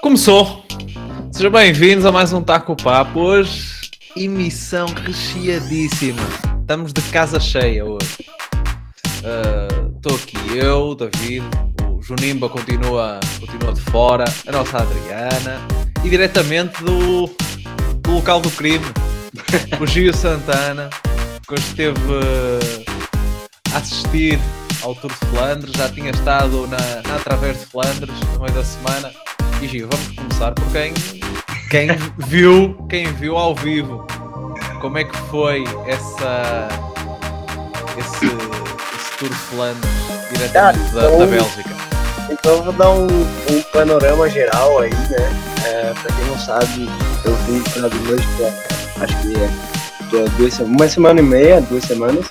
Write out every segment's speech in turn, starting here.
Começou! Sejam bem-vindos a mais um Taco Papo. Hoje, emissão recheadíssima. Estamos de casa cheia hoje. Estou uh, aqui eu, David, o Junimba continua, continua de fora, a nossa Adriana e diretamente do, do local do crime, o Gio Santana, que hoje esteve uh, a assistir ao Tour de Flandres, já tinha estado na, na de Flandres no meio da semana. E Gio, vamos começar por quem, quem viu, quem viu ao vivo. Como é que foi essa esse, esse Tour de Flandres diretamente da, da, então- Bélgica? Então eu vou dar um, um panorama geral aí, né? É, pra quem não sabe, eu vi pela Bélgica, acho que é, é duas, uma semana e meia, duas semanas.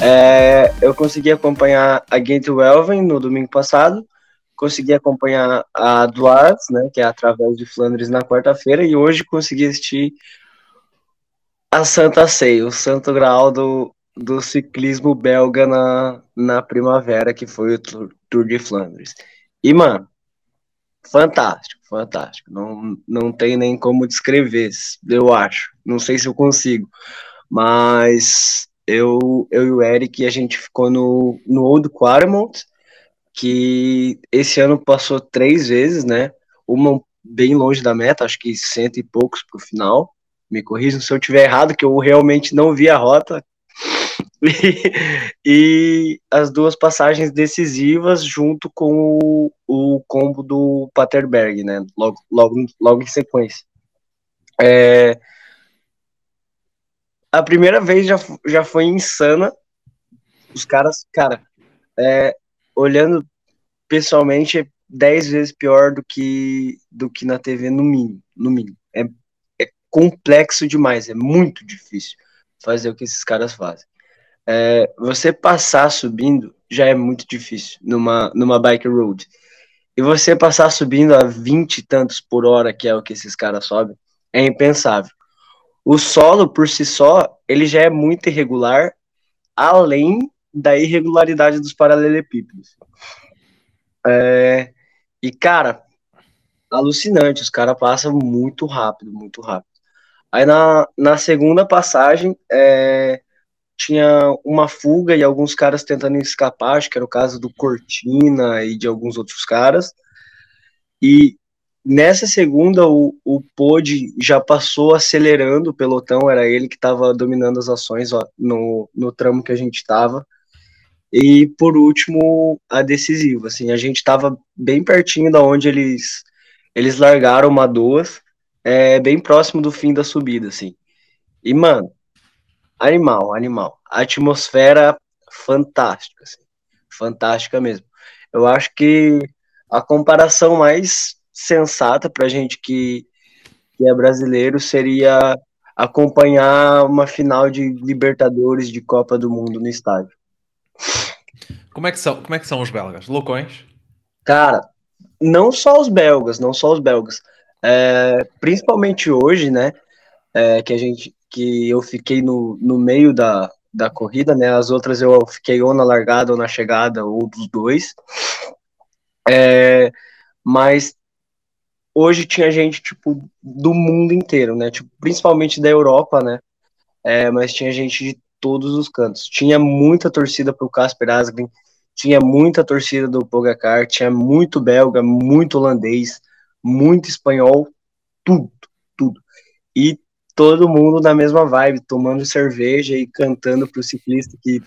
É, eu consegui acompanhar a Gent Welven no domingo passado, consegui acompanhar a Dwarfs, né, que é através de Flandres na quarta-feira, e hoje consegui assistir a Santa Ceia, o santo graal do, do ciclismo belga na, na primavera, que foi o Tour, Tour de Flandres. E, mano, fantástico, fantástico. Não, não tem nem como descrever, eu acho. Não sei se eu consigo, mas eu, eu e o Eric, a gente ficou no, no Old Quarmont, que esse ano passou três vezes, né? Uma bem longe da meta, acho que cento e poucos pro final. Me corrijam se eu tiver errado, que eu realmente não vi a rota. E, e as duas passagens decisivas junto com o, o combo do Paterberg, né? Logo, logo, logo em sequência. É, a primeira vez já, já foi insana. Os caras, cara, é, olhando pessoalmente, é dez vezes pior do que, do que na TV, no mínimo. No mínimo. É, é complexo demais, é muito difícil fazer o que esses caras fazem. É, você passar subindo já é muito difícil numa, numa bike road. E você passar subindo a 20 e tantos por hora, que é o que esses caras sobem, é impensável. O solo, por si só, ele já é muito irregular, além da irregularidade dos paralelepípedos. É, e, cara, alucinante, os caras passam muito rápido, muito rápido. Aí na, na segunda passagem, é, tinha uma fuga e alguns caras tentando escapar, acho que era o caso do Cortina e de alguns outros caras. E nessa segunda, o, o Pod já passou acelerando o pelotão, era ele que estava dominando as ações ó, no, no tramo que a gente estava. E por último, a decisiva, assim, a gente estava bem pertinho da onde eles eles largaram uma duas, é, bem próximo do fim da subida, assim. E mano, animal, animal. A atmosfera fantástica, assim, fantástica mesmo. Eu acho que a comparação mais sensata pra gente que, que é brasileiro seria acompanhar uma final de Libertadores de Copa do Mundo no estádio. Como é que são, como é que são os belgas? Loucões? Cara, não só os belgas, não só os belgas. É, principalmente hoje, né? É, que a gente, que eu fiquei no, no meio da, da corrida, né? As outras eu fiquei ou na largada ou na chegada, ou dos dois. É, mas hoje tinha gente, tipo, do mundo inteiro, né? Tipo, principalmente da Europa, né? É, mas tinha gente de todos os cantos. Tinha muita torcida pro Casper Asgreen, tinha muita torcida do Pogacar, tinha muito belga, muito holandês, muito espanhol, tudo, tudo. E todo mundo na mesma vibe, tomando cerveja e cantando pro ciclista que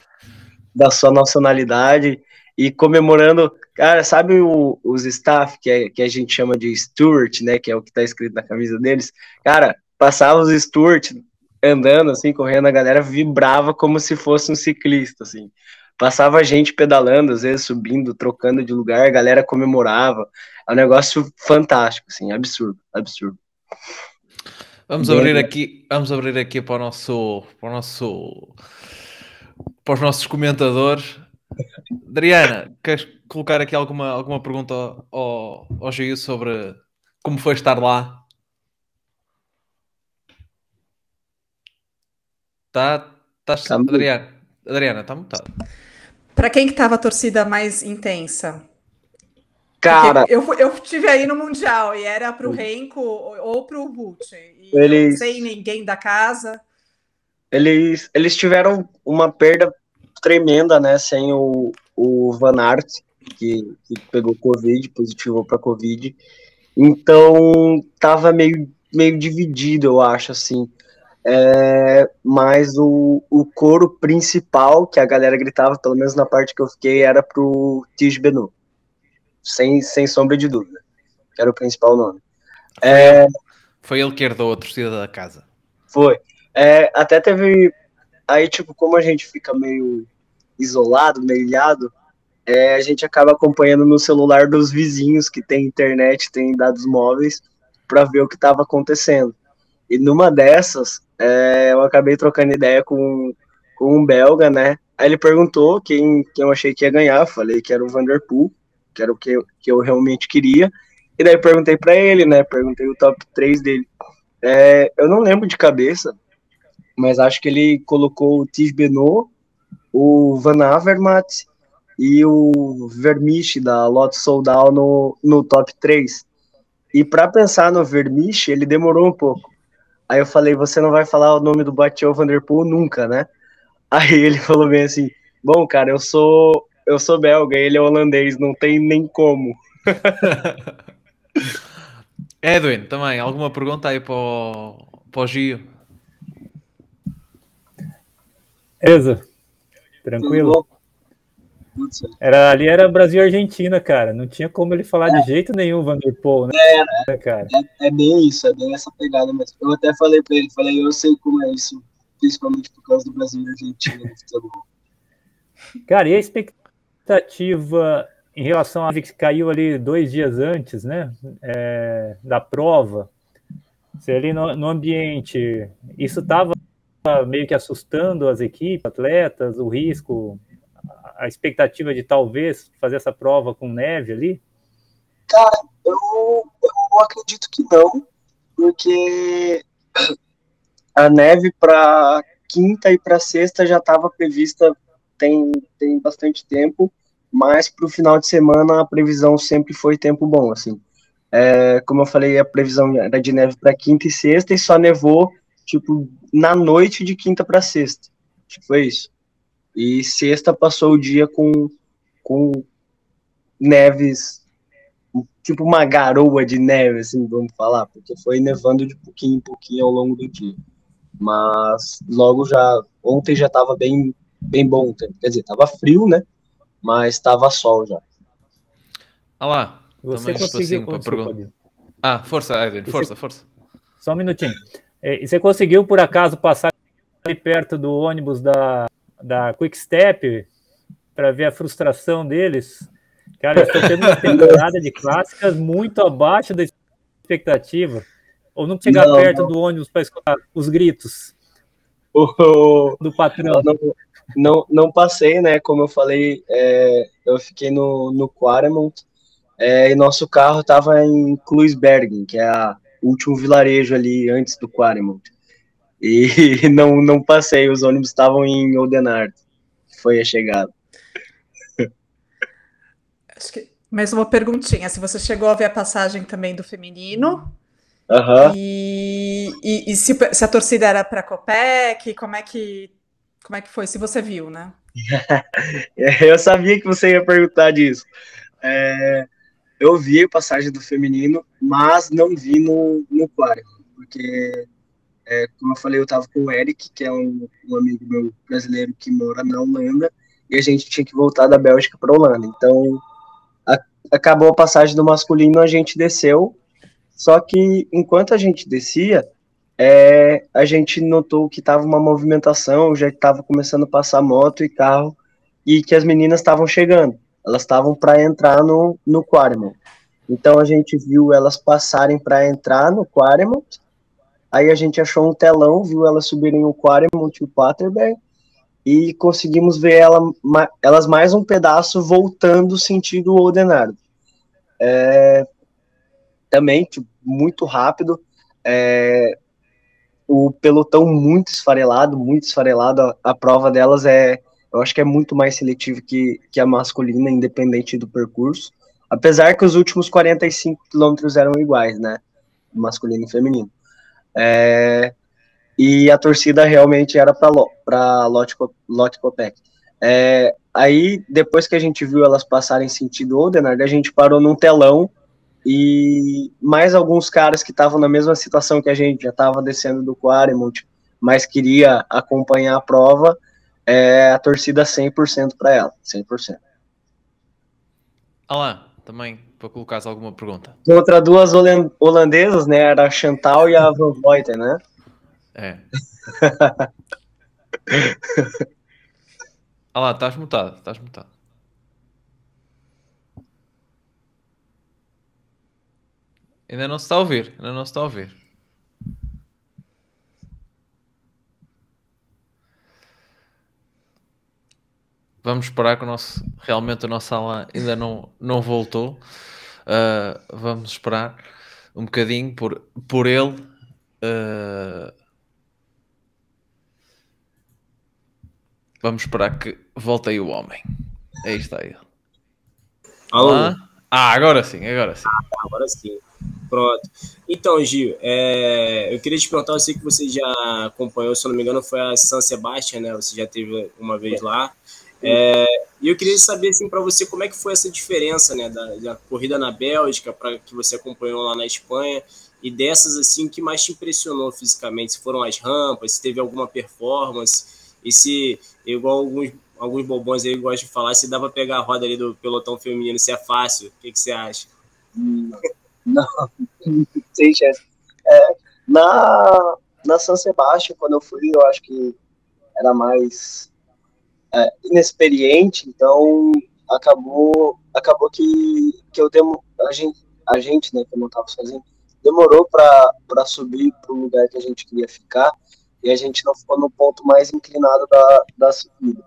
da sua nacionalidade e comemorando, cara, sabe o, os staff que, é, que a gente chama de Stuart, né, que é o que tá escrito na camisa deles, cara, passava os Stuart andando assim, correndo, a galera vibrava como se fosse um ciclista, assim, passava gente pedalando, às vezes subindo, trocando de lugar, a galera comemorava, é um negócio fantástico, assim, absurdo, absurdo. Vamos Bem, abrir aqui, vamos abrir aqui para o nosso, para o nosso, para os nossos comentadores. Adriana, queres colocar aqui alguma, alguma pergunta ao, ao Gil sobre como foi estar lá? Tá, tá, Tá mudo. Adriana, Adriana, está mutado. Para quem que tava a torcida mais intensa? Cara, eu, eu tive aí no Mundial e era pro Renko ou pro Butch. Eles- Sem ninguém da casa. eles, eles tiveram uma perda tremenda, né? Sem o, o Van Aert, que, que pegou Covid, positivou para Covid. Então, tava meio, meio dividido, eu acho, assim. É, mas o, o coro principal que a galera gritava, pelo menos na parte que eu fiquei, era pro Tige Benu. Sem, sem sombra de dúvida. Era o principal nome. É, Foi ele que herdou a torcida da casa. Foi. É, até teve. Aí, tipo, como a gente fica meio isolado, meio ilhado, é, a gente acaba acompanhando no celular dos vizinhos que tem internet, tem dados móveis, para ver o que estava acontecendo. E numa dessas, é, eu acabei trocando ideia com, com um belga, né? Aí ele perguntou quem, quem eu achei que ia ganhar. Falei que era o Vanderpool, que era o que eu, que eu realmente queria. E daí perguntei para ele, né? Perguntei o top 3 dele. É, eu não lembro de cabeça, mas acho que ele colocou o Tige Benoit, o Van Avermaet e o Vermiche da Lotto Soldal no, no top 3. E para pensar no Vermiche, ele demorou um pouco. Aí eu falei, você não vai falar o nome do Mathieu Van Der Poel nunca, né? Aí ele falou bem assim, bom, cara, eu sou eu sou belga, ele é holandês, não tem nem como. Edwin, também, alguma pergunta aí para o, para o Gio? Beleza. Tranquilo. Tudo bom? Tudo certo. Era, ali era Brasil e Argentina, cara. Não tinha como ele falar de jeito nenhum, Vanderpool, né? cara? É bem isso, é bem essa pegada mesmo. Eu até falei pra ele, falei, eu sei como é isso, principalmente por causa do Brasil e Argentina no futebol. Cara, e a expectativa em relação a que caiu ali dois dias antes, né? é, da prova, se ali no, no ambiente, isso estava meio que assustando as equipes, atletas, o risco, a- expectativa de talvez fazer essa prova com neve ali? Eu, eu acredito que não, porque a neve para quinta e para sexta já estava prevista tem, tem bastante tempo, mas para o final de semana a previsão sempre foi tempo bom, assim. É, como eu falei, a previsão era de neve para quinta e sexta e só nevou tipo na noite de quinta para sexta. Tipo, foi isso. E sexta passou o dia com, com neves tipo uma garoa de neve, assim, vamos falar, porque foi nevando de pouquinho em pouquinho ao longo do dia. Mas logo já, ontem já tava bem, bem bom o tempo. Quer dizer, tava frio, né? Mas tava sol já. Ah lá, Você também conseguiu. perguntar. Gil. Ah, força, Edwin, força, força. Só um minutinho. É, e você conseguiu, por acaso, passar ali perto do ônibus da, da Quick Step para ver a frustração deles? Cara, eles estão tendo uma temporada de clássicas muito abaixo da expectativa. Ou não chegar Não, perto não. do ônibus para escutar os gritos O- do patrão. não, não, não passei, né? Como eu falei, é, eu fiquei no, no Quaremont é, e nosso carro tava em Kluisbergen, que é o último vilarejo ali antes do Quaremont. E não, não passei, os ônibus estavam em Oudenaarde, que foi a chegada. Que mais uma perguntinha. Se você chegou a ver a passagem também do feminino Aham. e, e, e se, se a torcida era para a Copec, como é que como é que foi? Se você viu, né? Eu sabia que você ia perguntar disso. É, eu vi a passagem do feminino, mas não vi no, no Quaremont, porque, é, como eu falei, eu tava com o Eric, que é um, um amigo meu brasileiro que mora na Holanda, e a gente tinha que voltar da Bélgica para Holanda. Então, a- acabou a passagem do masculino, a gente desceu, só que enquanto a gente descia, é, a gente notou que tava uma movimentação, já estava começando a passar moto e carro, e que as meninas estavam chegando. Elas estavam para entrar no, no Quaremont. Então a gente viu elas passarem para entrar no Quaremont. Aí a gente achou um telão, viu elas subirem o Quaremont e o Paterberg. E conseguimos ver ela, elas mais um pedaço voltando sentido Oudenaarde. É, também, tipo, muito rápido. É, o pelotão muito esfarelado, muito esfarelado. A, a prova delas é, eu acho que é muito mais seletivo que, que a masculina, independente do percurso. Apesar que os últimos 45 quilômetros eram iguais, né? Masculino e feminino. É, e a torcida realmente era para Lotte Copec. É, aí, depois que a gente viu elas passarem sentido Oldenard, a gente parou num telão e mais alguns caras que estavam na mesma situação que a gente, já estava descendo do Quaremont, mas queria acompanhar a prova, é, a torcida 100% para ela, 100%. Olá, também, para colocar alguma pergunta. Contra duas holandesas, né, era a Chantal e a Van Voiten, né? É. Olha lá, estás mutado, estás mutado. Ainda não se está a ouvir, ainda não se está a ouvir. Vamos esperar que o nosso, realmente a nossa aula ainda não, não voltou. Uh, vamos esperar um bocadinho por, por ele. Uh, vamos esperar que volte aí o homem. Aí está ele. Alô? Ah, agora sim, agora sim. Ah, agora sim. Pronto. Então, Gil, é, eu queria te perguntar, eu sei que você já acompanhou, se eu não me engano, foi a San Sebastián, né? Você já teve uma vez lá. É, e eu queria saber, assim, para você, como é que foi essa diferença, né, da, da corrida na Bélgica para que você acompanhou lá na Espanha e dessas, assim, que mais te impressionou fisicamente? Se foram as rampas, se teve alguma performance e se, igual alguns, alguns bobões aí gostam de falar, se dá para pegar a roda ali do pelotão feminino, se é fácil, o que, que você acha? Não, não sem chance. É, na, na San Sebastião, quando eu fui, eu acho que era mais é, inexperiente, então acabou acabou que, que eu demo, a gente, a gente, né, que eu estava sozinho, demorou para subir para o lugar que a gente queria ficar e a gente não ficou no ponto mais inclinado da, da subida.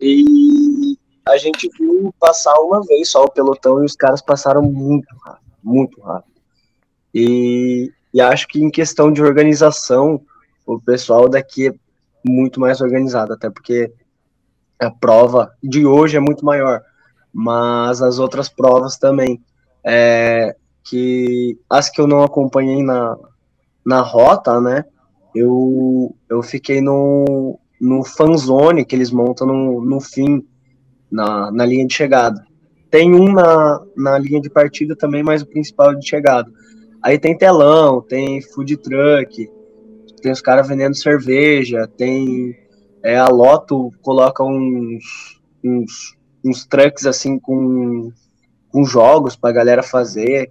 E a gente viu passar uma vez só o pelotão e os caras passaram muito rápido, muito rápido. E, e acho que em questão de organização, o pessoal daqui é muito mais organizado, até porque a prova de hoje é muito maior, mas as outras provas também, é, que as que eu não acompanhei na, na rota, né, eu, eu fiquei no, no fanzone que eles montam no, no fim, na, na linha de chegada. Tem um na, na linha de partida também, mas o principal é de chegada. Aí tem telão, tem food truck, tem os caras vendendo cerveja, tem é, a Loto coloca uns, uns, uns trucks assim com, com jogos para a galera fazer.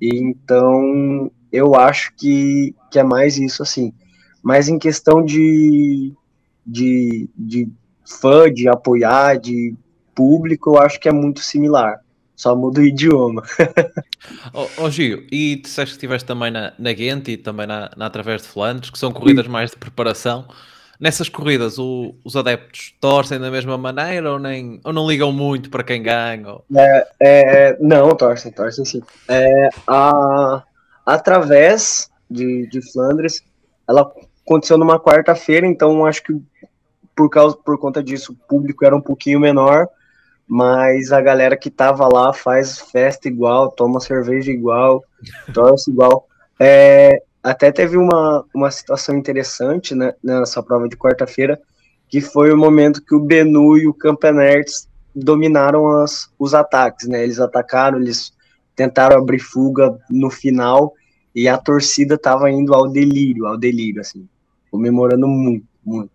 E então eu acho que, que é mais isso assim. Mas em questão de, de, de fã, de apoiar, de público, eu acho que é muito similar. Só muda o idioma. Ô oh, oh, Gio, e disseste que estiveste também na, na Ghent e também na, na Através de Flandres, que são corridas mais de preparação nessas corridas o, os adeptos torcem da mesma maneira ou, nem, ou não ligam muito para quem ganha? Ou... É, é, não, torcem, torcem sim. É, a, através de, de Flandres, ela aconteceu numa quarta-feira, então acho que por, causa, por conta disso o público era um pouquinho menor, mas a galera que tava lá faz festa igual, toma cerveja igual, torce igual. É, até teve uma, uma situação interessante né, nessa prova de quarta-feira, que foi o momento que o Benu e o Campenerts dominaram as, os ataques, né? Eles atacaram, eles tentaram abrir fuga no final e a torcida estava indo ao delírio, ao delírio, assim, comemorando muito, muito.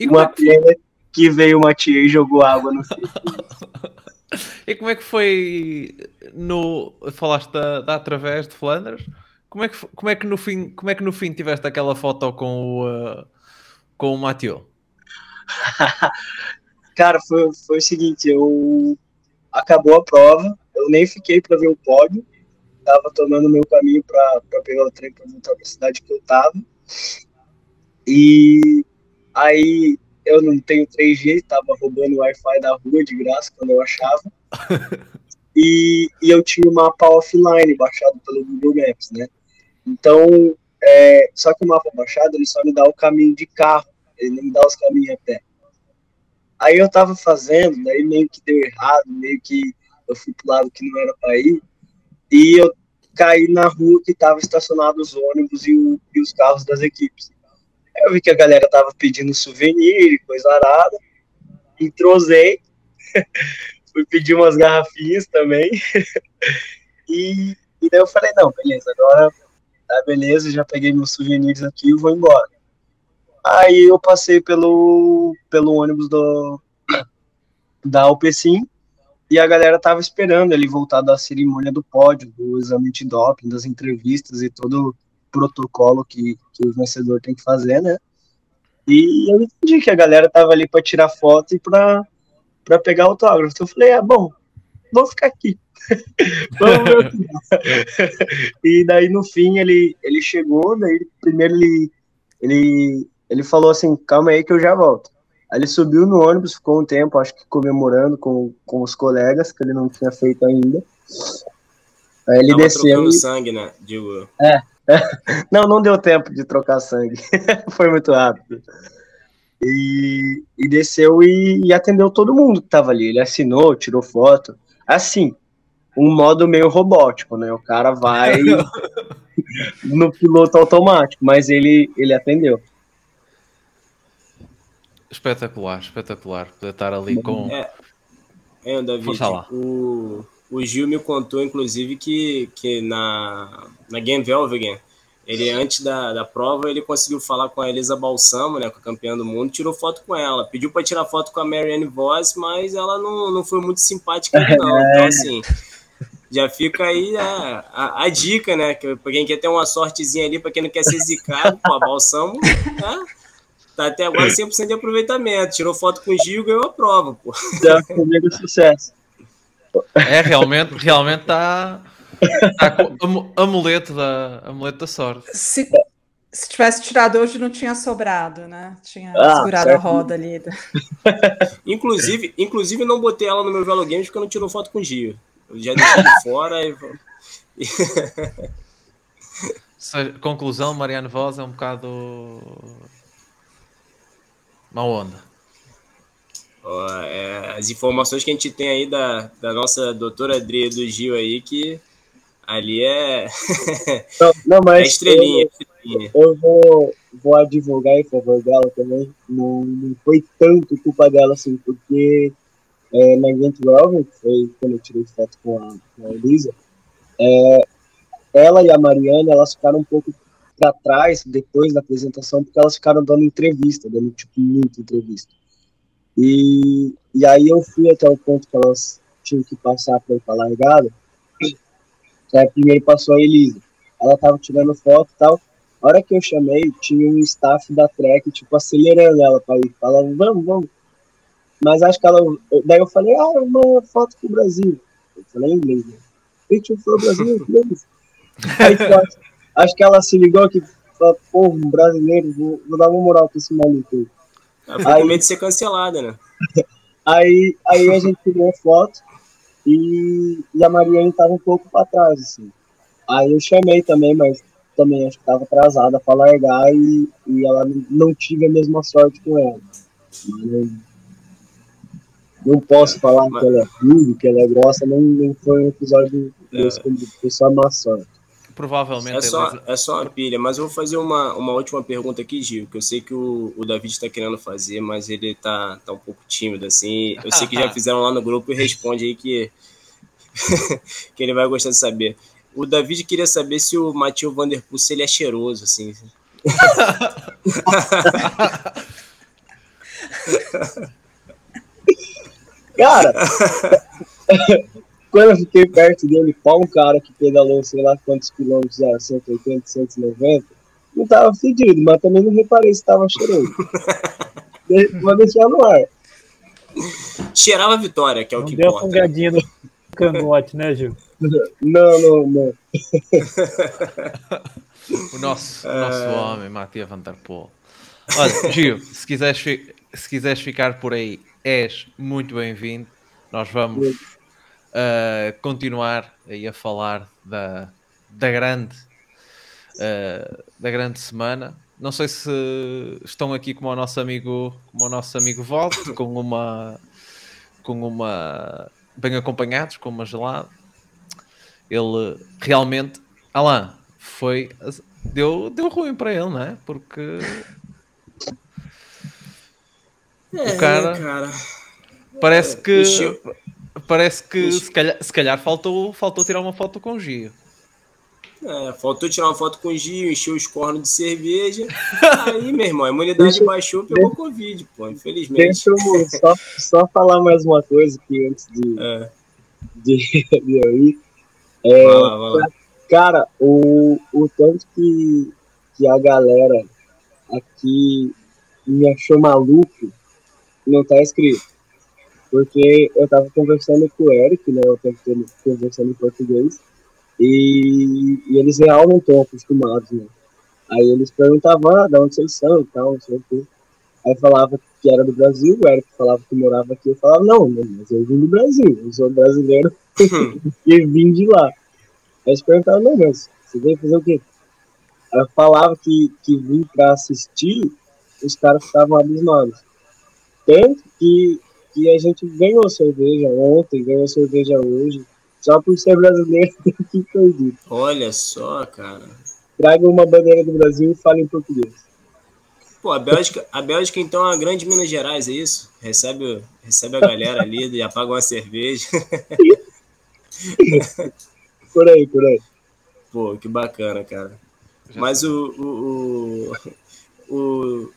E uma é que... pena que veio uma tia e jogou água no E como é que foi no. Falaste da, da através de Flandres? Como é que, como é que no fim, como é que no fim tiveste aquela foto com o uh, com o Mathieu? Cara, foi, foi o seguinte, eu acabou a prova, eu nem fiquei para ver o pódio, tava tomando meu caminho para pegar o trem para voltar para a cidade que eu tava. E aí eu não tenho 3G, tava roubando o Wi-Fi da rua de graça quando eu achava. e, e eu tinha o mapa offline baixado pelo Google Maps, né? Então, é, só que o mapa baixado ele só me dá o caminho de carro, ele não me dá os caminhos a pé. Aí eu tava fazendo, daí meio que deu errado, meio que eu fui pro lado que não era para ir, e eu caí na rua que tava estacionados os ônibus e, o, e os carros das equipes. Aí eu vi que a galera tava pedindo souvenir, coisa arada, entrosei, fui pedir umas garrafinhas também, e, e daí eu falei, não, beleza, agora tá beleza, já peguei meus souvenirs aqui e vou embora. Aí eu passei pelo, pelo ônibus do, da Alpecin e a galera tava esperando ele voltar da cerimônia do pódio, do exame de doping, das entrevistas e todo o protocolo que, que o vencedor tem que fazer, né? E eu entendi que a galera tava ali para tirar foto e para pegar autógrafo. Eu falei, ah, bom, vou ficar aqui. Vamos ver o que dá. E daí no fim ele ele chegou, daí primeiro ele ele ele falou assim, calma aí que eu já volto. Aí ele subiu no ônibus, ficou um tempo, acho que comemorando com, com os colegas, que ele não tinha feito ainda. Aí ele Tava desceu. trocando e- sangue, né? Digo, Não, não deu tempo de trocar sangue. Foi muito rápido. E, e desceu e, e atendeu todo mundo que tava ali. Ele assinou, tirou foto. Assim, um modo meio robótico, né? O cara vai no piloto automático, mas ele, ele atendeu. Espetacular, espetacular. Poder estar ali com. É. É, David, Força lá. o, o Gil me contou, inclusive, que, que na, na Game Velvegen, ele antes da, da prova, ele conseguiu falar com a Elisa Balsamo, né, com a campeã do mundo, tirou foto com ela. Pediu para tirar foto com a Marianne Voss, mas ela não, não foi muito simpática, não. Então, assim, já fica aí a, a, a dica, né, que pra quem quer ter uma sortezinha ali, para quem não quer ser zicado, pô, a Balsamo, né, tá até agora 100% de aproveitamento. Tirou foto com o Gil e ganhou a prova, pô. Já comigo sucesso. É, realmente, realmente está. Amu- amuleto da, amuleto da sorte. Se, se tivesse tirado hoje, não tinha sobrado, né? Tinha Ah, segurado a certo. roda ali. Inclusive, inclusive não botei ela no meu Velo Games porque eu não tirou foto com o Gio. Eu já deixei de fora e... Conclusão, Mariano Voz é um bocado. Má onda. Ó, é, as informações que a gente tem aí da, da nossa doutora Adri do Gil aí, que ali é, Não, não é mas estrelinha. estrelinha. eu, eu vou, vou advogar em favor dela também. Não, não foi tanto culpa dela, assim, porque é, na Event Welvin, que foi quando eu tirei foto com a, com a Elisa, é, ela e a Mariana, elas ficaram um pouco para trás depois da apresentação, porque elas ficaram dando entrevista, dando, tipo, muita entrevista. E, e aí eu fui até o ponto que elas tinham que passar para ir para a largada. Aí primeiro passou a Elisa. Ela tava tirando foto e tal. A hora que eu chamei, tinha um staff da Trek, tipo, acelerando ela pra ir. Falando, vamos, vamos. Mas acho que ela. Daí eu falei, ah, uma foto pro Brasil. Eu falei em inglês, né? Picture for Brasil, please. Aí, tipo, acho, acho que ela se ligou que, falou, pô, um brasileiro, vou, vou dar uma moral pra esse maluco. Ela ficou com medo de ser cancelada, né? Aí, aí a gente tirou foto e, e a Mariane tava um pouco para trás, assim. Aí eu chamei também, mas também acho que tava atrasada para largar e, e ela não- tive a mesma sorte com ela. Não, não posso falar mas- que ela é ruim, que ela é grossa, não, não foi um episódio É. desse, foi só má sorte. Provavelmente É só, é só uma pilha, mas eu vou fazer uma, uma última pergunta aqui, Gil, que eu sei que o, o David está querendo fazer, mas ele tá, tá um pouco tímido, assim. Eu sei que já fizeram lá no grupo e responde aí que, que ele vai gostar de saber. O David queria saber se o Matheus Vanderpool se ele é cheiroso, assim. Cara, quando eu fiquei perto dele, qual um cara que pedalou sei lá quantos quilômetros, ah, 180, 190, não tava fedido, mas também não reparei se tava cheiroso. De- Vou deixar no ar. Cheirava a vitória, que é o Não que deu importa. fungadinha no cangote, né, Gil? Não, não, não. O nosso, o nosso homem, Matia Van Der Poel. Olha, Gil, se quiseres, se quiseres ficar por aí, és muito bem-vindo. Nós vamos uh, continuar aí a falar da, da grande uh, da grande semana. Não sei se estão aqui como o nosso amigo, como o nosso amigo Valdo, com uma com uma bem acompanhados com uma gelada. Ele realmente, Alain, foi deu, deu ruim para ele, não é? Porque É, O cara- cara. parece que encheu- parece que se calhar, se calhar faltou, faltou tirar uma foto com o Gio. É, faltou tirar uma foto com o Gio, encheu os cornos de cerveja. Aí, meu irmão, a imunidade Deixa- baixou, pegou Covid, pô, infelizmente. Deixa eu só, só falar mais uma coisa aqui antes de, É, de, de eu ir. vai lá, vai lá. Cara, o, o tanto que, que a galera aqui me achou maluco não tá escrito. Porque eu tava conversando com o Eric, né? Eu tava conversando em português. E, e eles real não estão acostumados, né? Aí eles perguntavam, ah, de onde vocês são e tal, não sei o quê. Aí falava que era do Brasil, o Eric falava que morava aqui. Eu falava, não, não, mas eu vim do Brasil, eu sou brasileiro e vim de lá. Aí eles perguntavam, não, mas você veio fazer o quê? Aí eu falava que, que vim pra assistir, os caras ficavam abismados. Tanto que, que a gente ganhou cerveja ontem, ganhou cerveja hoje, só por ser brasileiro que perdido. Olha só, cara. Traga uma bandeira do Brasil e fale em português. Pô, a Bélgica, a Bélgica então é uma grande Minas Gerais, é isso? Recebe, recebe a galera ali e apaga uma cerveja. Por aí, por aí. Pô, que bacana, cara. Mas o, o, o, o,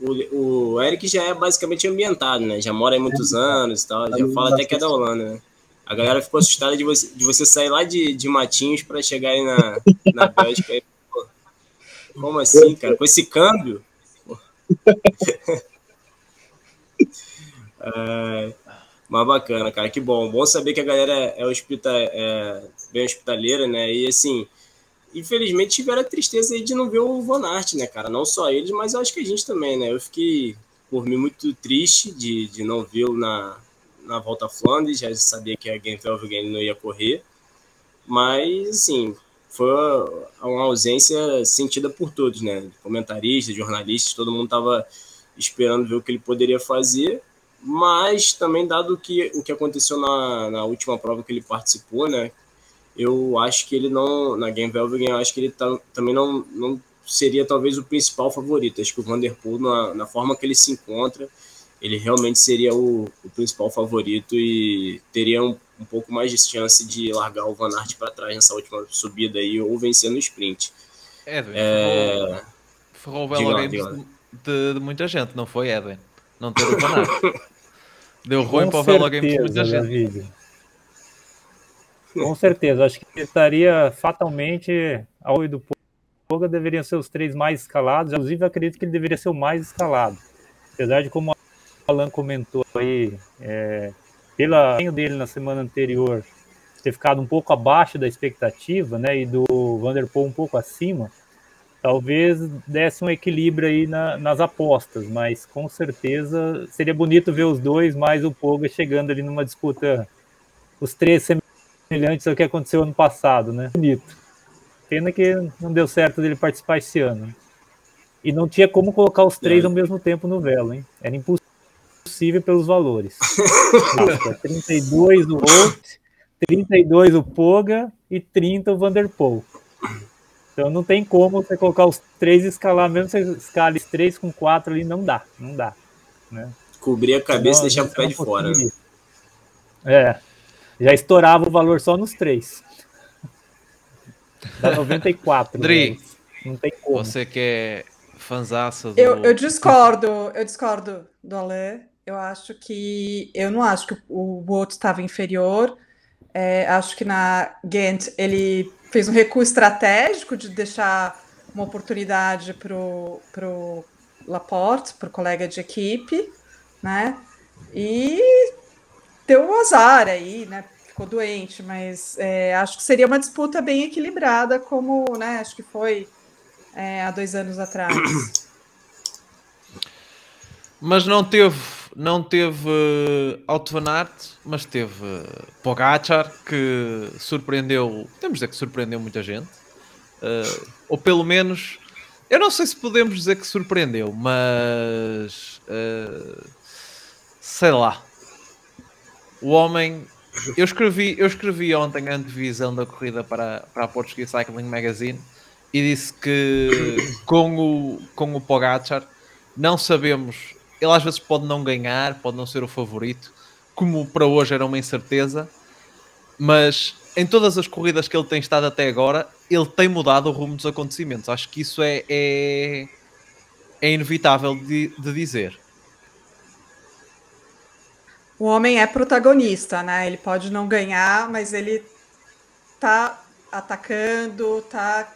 o, o Eric já é basicamente ambientado, né? Já mora aí muitos anos e tal. Já fala até que é da Holanda, né? A galera ficou assustada de você, de você sair lá de, de Matinhos para chegar aí na, na Bélgica. Aí, como assim, cara? Com esse câmbio? É, mas bacana, cara. Que bom. Bom saber que a galera é, hospita, é bem hospitaleira, né? E assim, infelizmente tiveram a tristeza aí de não ver o Van Aert, né, cara? Não só eles, mas acho que a gente também, né? Eu fiquei, por mim, muito triste de, de não vê-lo na, na volta a Flandres. Já sabia que a ele não ia correr. Mas, assim, foi uma ausência sentida por todos, né? Comentaristas, jornalistas, todo mundo tava esperando ver o que ele poderia fazer. Mas também, dado que, o que aconteceu na, na última prova que ele participou, né? Eu acho que ele não, na Game Velvet, eu acho que ele tá, também não, não seria talvez o principal favorito. Acho que o Vanderpool, na, na forma que ele se encontra, ele realmente seria o, o principal favorito e teria um, um, pouco mais de chance de largar o Van Aert para trás nessa última subida aí ou vencer no sprint. Edwin, É... ferrou o Velo Games de, de, muita gente, não foi, Edwin? Não ter o Van Aert. Deu ruim para o Velo Games de muita gente. David. Com certeza, acho que estaria fatalmente a Oi do Poga deveriam ser os três mais escalados. Inclusive, acredito que ele deveria ser o mais escalado. Apesar de, como o Alan comentou aí, é, pela ganho dele na semana anterior ter ficado um pouco abaixo da expectativa, né, e do Vanderpool um pouco acima, talvez desse um equilíbrio aí na, nas apostas, mas com certeza seria bonito ver os dois mais o Poga chegando ali numa disputa, os três semelhantes ao que aconteceu ano passado, né? Bonito. Pena que não deu certo dele participar esse ano. E não tinha como colocar os três é. ao mesmo tempo no velo, hein? Era impossível pelos valores. Nossa, 32 o Volt, 32 o Poga e 30 o Vanderpool. Então não tem como você colocar os três e escalar, mesmo você escala os três com quatro ali, não dá, não dá. Né? Cobrir a cabeça e deixar o pé de fora. Né? É, já estourava o valor só nos três. Dá 94. Dri, né? não tem como. Você que é fanzaça do... Eu, eu discordo, eu discordo do Alê. Eu acho que... Eu não acho que o Bolt estava inferior. É, acho que na Ghent ele fez um recuo estratégico de deixar uma oportunidade para o Laporte, para o colega de equipe, né? E deu um azar aí, né? Ficou doente, mas é, acho que seria uma disputa bem equilibrada, como, né? Acho que foi é, há dois anos atrás. Mas não teve, não teve uh, Auto Van Aert, mas teve uh, Pogacar, que surpreendeu, temos dizer que surpreendeu muita gente. Uh, ou pelo menos, eu não sei se podemos dizer que surpreendeu, mas sei lá. O homem eu escrevi, eu escrevi ontem a antevisão da corrida para, para a Portuguese Cycling Magazine e disse que com o, com o Pogacar não sabemos, ele às vezes pode não ganhar, pode não ser o favorito, como para hoje era uma incerteza, mas em todas as corridas que ele tem estado até agora, ele tem mudado o rumo dos acontecimentos. Acho que isso é, é, é inevitável de, de dizer. O homem é protagonista, né? Ele pode não ganhar, mas ele tá atacando, tá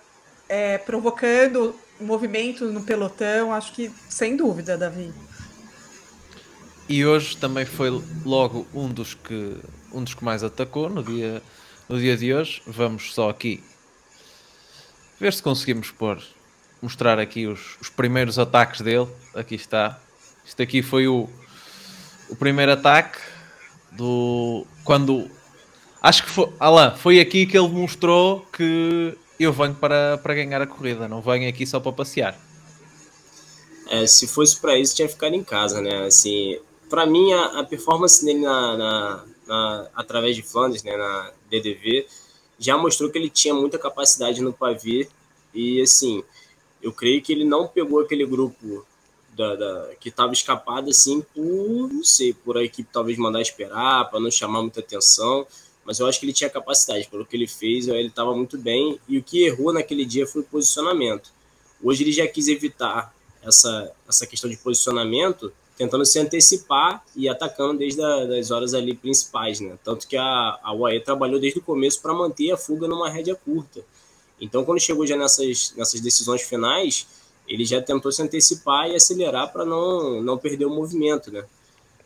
é, provocando movimento no pelotão. Acho que sem dúvida, Davi. E hoje também foi logo um dos que um dos que mais atacou no dia no dia de hoje. Vamos só aqui ver se conseguimos pôr mostrar aqui os, os primeiros ataques dele. Aqui está. Isto aqui foi o o primeiro ataque do quando acho que foi, Alain, foi aqui que ele mostrou que eu venho para, para ganhar a corrida, não venho aqui só para passear. É, se fosse para isso, tinha ficado em casa, né? Assim, para mim, a, a, performance dele na, na, na, através de Flandres, né, na DDV, já mostrou que ele tinha muita capacidade no pavê e, assim, eu creio que ele não pegou aquele grupo da, da, que estava escapado assim por, não sei, por a equipe talvez mandar esperar, para não chamar muita atenção, mas eu acho que ele tinha capacidade, pelo que ele fez, ele estava muito bem, e o que errou naquele dia foi o posicionamento. Hoje ele já quis evitar essa, essa questão de posicionamento, tentando se antecipar e atacando desde a, das horas ali principais, né? Tanto que a, a UAE trabalhou desde o começo para manter a fuga numa rédea curta. Então, quando chegou já nessas, nessas decisões finais, ele já tentou se antecipar e acelerar para não, não perder o movimento, né?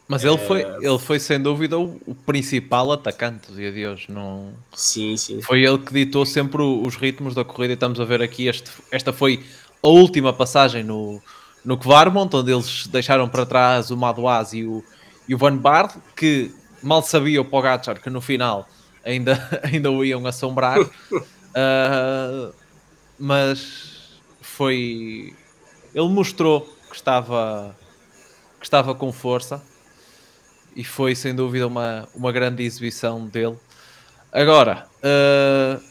Mas ele, foi, é. ele foi sem dúvida o, o, principal atacante dia de hoje. Não... Sim, sim. Foi ele que ditou sempre os ritmos da corrida. E estamos a ver aqui, este, esta foi a última passagem no, no Kvarmont, onde eles deixaram para trás o Madouaz e o, e o Van Baarle, que mal sabia o Pogacar que no final ainda, ainda o iam assombrar. uh, mas foi. Ele mostrou que estava, que estava com força e foi sem dúvida uma, uma grande exibição dele. Agora, uh,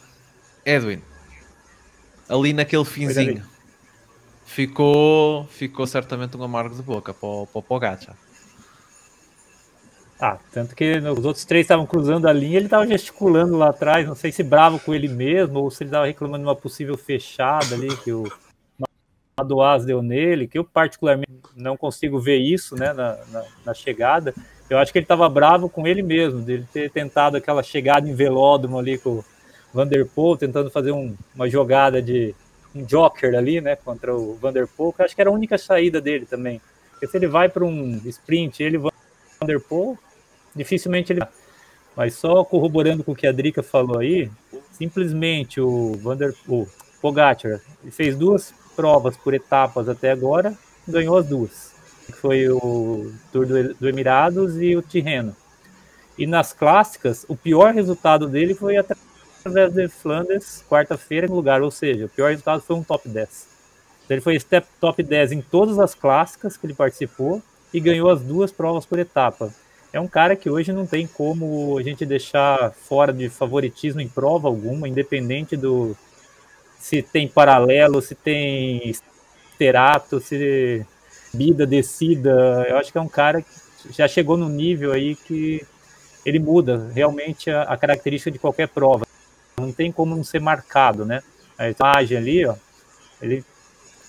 Edwin, ali naquele finzinho, ficou, ficou certamente um amargo de boca para o, para o Pogacar. Ah, tanto que os outros três estavam cruzando a linha, ele estava gesticulando lá atrás, não sei se bravo com ele mesmo ou se ele estava reclamando de uma possível fechada ali que o Madoaz deu nele, que eu particularmente não consigo ver isso né, na, na, na chegada. Eu acho que ele estava bravo com ele mesmo, dele ter tentado aquela chegada em velódromo ali com o Vanderpool, tentando fazer um, uma jogada de um joker ali, né, contra o Vanderpool, que acho que era a única saída dele também. Porque se ele vai para um sprint, ele Vanderpool, dificilmente ele mas só corroborando com o que a Drica falou aí, simplesmente o Vanderpool, Pogacar, fez duas provas por etapas até agora, ganhou as duas. Foi o Tour do, do Emirados e o Tirreno. E nas clássicas, o pior resultado dele foi através de Flandres, quarta-feira, no lugar. Ou seja, o pior resultado foi um top 10. Então, ele foi step top 10 em todas as clássicas que ele participou e ganhou as duas provas por etapa. É um cara que hoje não tem como a gente deixar fora de favoritismo em prova alguma, independente do, se tem paralelo, se tem terato, se vida, descida. Eu acho que é um cara que já chegou no nível aí que ele muda realmente a, a característica de qualquer prova. Não tem como não ser marcado, né? A imagem ali, ó, ele,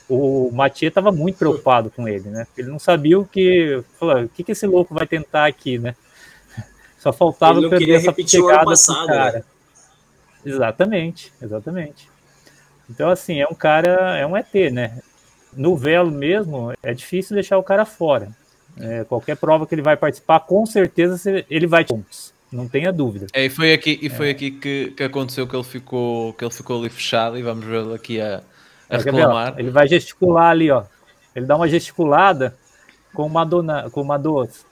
o Matias estava muito preocupado com ele, né? Ele não sabia o que, falou, o que, que esse louco vai tentar aqui, né? Só faltava perder essa pegada passado, cara. Né? Exatamente, exatamente. Então, assim, é um cara, é um ET, né? No velo mesmo, é difícil deixar o cara fora. É, qualquer prova que ele vai participar, com certeza ele vai pontos. Não tenha dúvida. É, e foi aqui, e foi é. aqui que, que aconteceu que ele ficou que ele ficou ali fechado e vamos vê-lo aqui a, a reclamar. Ver, ele vai gesticular ali, ó. Ele dá uma gesticulada com uma dona, com uma doce.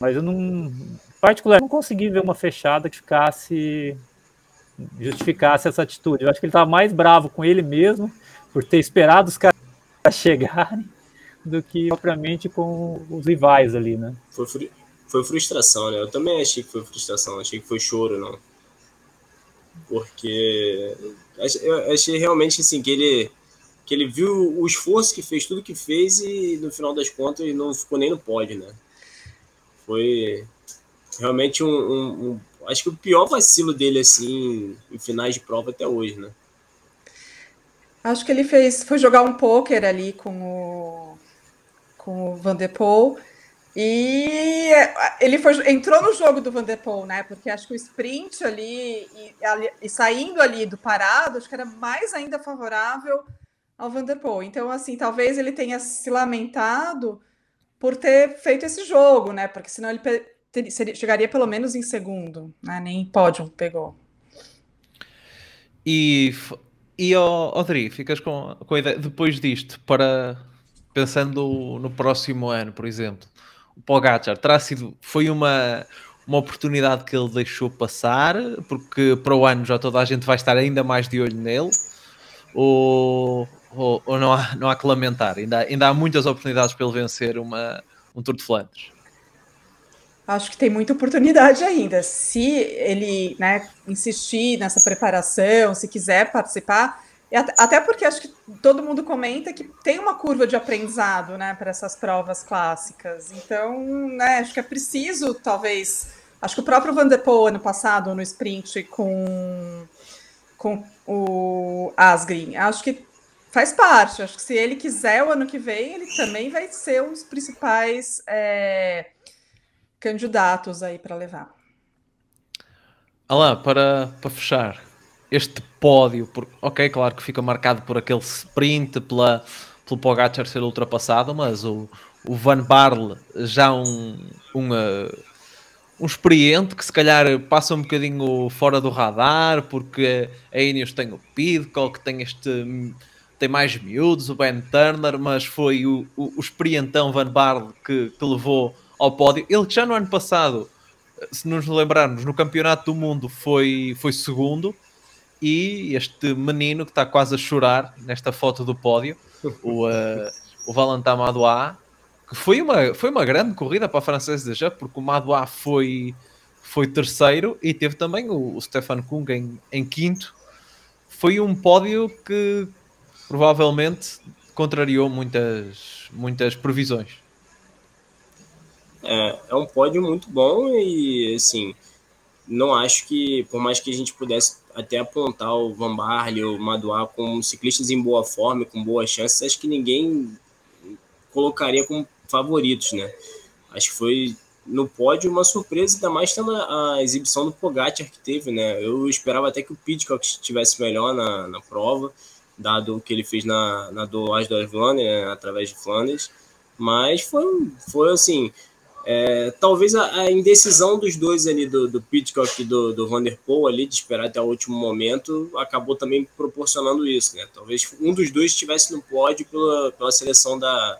Mas eu não, particularmente, não consegui ver uma fechada que ficasse justificasse essa atitude. Eu acho que ele estava mais bravo com ele mesmo por ter esperado os caras chegarem do que propriamente com os rivais ali, né? Foi, foi frustração, né? Eu também achei que foi frustração, achei que foi choro, não. Porque eu achei realmente assim que ele que ele viu o esforço que fez, tudo que fez e no final das contas não ficou nem no pódio, né? Foi realmente um, um, um acho que o pior vacilo dele assim em finais de prova até hoje, né? Acho que ele fez foi jogar um poker ali com o com o Van der Poel e ele foi, entrou no jogo do Vanderpool, né? Porque acho que o sprint ali e, e, saindo ali do parado, acho que era mais ainda favorável ao Vanderpool. Então, assim, talvez ele tenha se lamentado por ter feito esse jogo, né? Porque senão ele seria, chegaria pelo menos em segundo, né? Nem pódio pegou. E, e oh, Odri, ficas com, com a ideia, depois disto, para pensando no próximo ano, por exemplo o Pogacar terá sido, foi uma, uma oportunidade que ele deixou passar, porque para o ano já toda a gente vai estar ainda mais de olho nele, ou, ou, ou não, há, não há que lamentar, ainda, ainda há muitas oportunidades para ele vencer uma, um Tour de Flandres. Acho que tem muita oportunidade ainda. Se ele né, insistir nessa preparação, se quiser participar, até porque acho que todo mundo comenta que tem uma curva de aprendizado, né, para essas provas clássicas. Então, né, acho que é preciso, talvez. Acho que o próprio Van der Poel ano passado no sprint com com o Asgreen, acho que faz parte. Acho que se ele quiser o ano que vem, ele também vai ser um dos principais é, candidatos aí para levar. Olá, para, para fechar, este pódio, por, ok, claro que fica marcado por aquele sprint, pela, pelo Pogacar ser ultrapassado, mas o, o Van Barle já um, um, uh, um experiente que se calhar passa um bocadinho fora do radar, porque a Ineos tem o Pidcock, tem este tem mais miúdos, o Ben Turner, mas foi o, o, o experientão Van Barle que, que levou ao pódio. Ele que já no ano passado, se nos lembrarmos, no Campeonato do Mundo foi, foi segundo, e este menino que está quase a chorar nesta foto do pódio, o, uh, o Valentin Madouas, que foi uma, foi uma grande corrida para a francesa já, porque o Madouas foi, foi terceiro e teve também o, o Stefan Kung em, em quinto. Foi um pódio que provavelmente contrariou muitas, muitas previsões. É, é um pódio muito bom e assim não acho que, por mais que a gente pudesse até apontar o Van Barley, o Maduá como ciclistas em boa forma, com boas chances, acho que ninguém colocaria como favoritos, né? Acho que foi no pódio uma surpresa, ainda mais tendo a, exibição do Pogacar que teve, né? Eu esperava até que o Pidcock estivesse melhor na, na prova, dado o que ele fez na, na do As né? através de Flandres, mas foi, foi assim, é, talvez a, a, indecisão dos dois ali, do, do Pitcock e do, do Van der Poel ali, de esperar até o último momento, acabou também proporcionando isso, né? Talvez um dos dois estivesse no pódio pela, pela seleção da,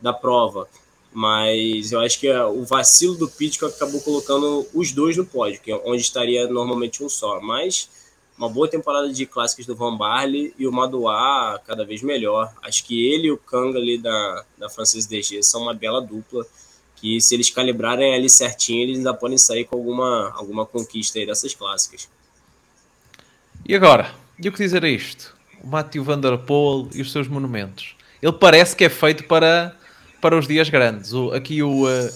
da prova. Mas eu acho que o vacilo do Pitcock acabou colocando os dois no pódio, que é onde estaria normalmente um só. Mas uma boa temporada de clássicos do Van Barley e o Madouas cada vez melhor. Acho que ele e o Kanga ali da, da Francis DG são uma bela dupla que se eles calibrarem ali certinho, eles ainda podem sair com alguma, alguma conquista aí dessas clássicas. E agora, e o que dizer a isto? O Matthew Van Der Poel e os seus monumentos. Ele parece que é feito para, para os dias grandes. O, aqui o, uh,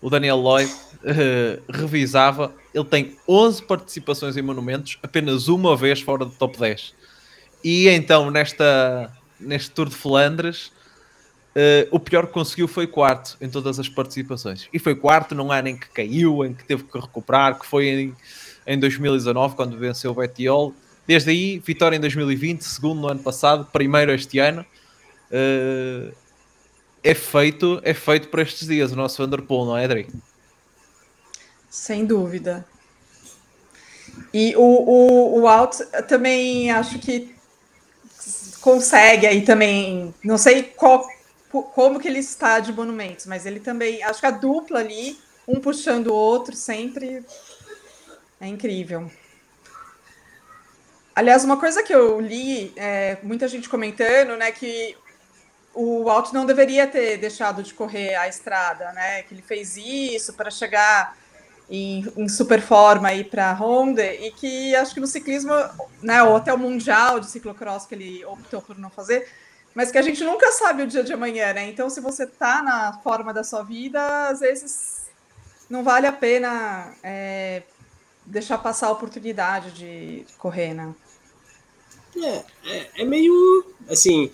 o Daniel Lloyd uh, revisava. Ele tem 11 participações em monumentos, apenas uma vez fora do top 10. E então, nesta, neste Tour de Flandres, Uh, o pior que conseguiu foi quarto em todas as participações. E foi quarto num ano em que caiu, em que teve que recuperar, que foi em, em 2019, quando venceu o Betiol. Desde aí, vitória em 2020, segundo no ano passado, primeiro este ano. Uh, é feito é feito para estes dias o nosso Vanderpool, não é, Adri? Sem dúvida. E o, o, o Alt também acho que consegue aí também, não sei qual como que ele está de monumentos, mas ele também, acho que a dupla ali, um puxando o outro, sempre é incrível. Aliás, uma coisa que eu li, é, muita gente comentando, né, que o Walt não deveria ter deixado de correr a estrada, né? Que ele fez isso para chegar em, em, super forma aí para a Honda e que acho que no ciclismo, né, ou até o mundial de ciclocross que ele optou por não fazer, mas que a gente nunca sabe o dia de amanhã, né? Então, se você tá na forma da sua vida, às vezes não vale a pena é, deixar passar a oportunidade de correr, né? É, é, é meio assim.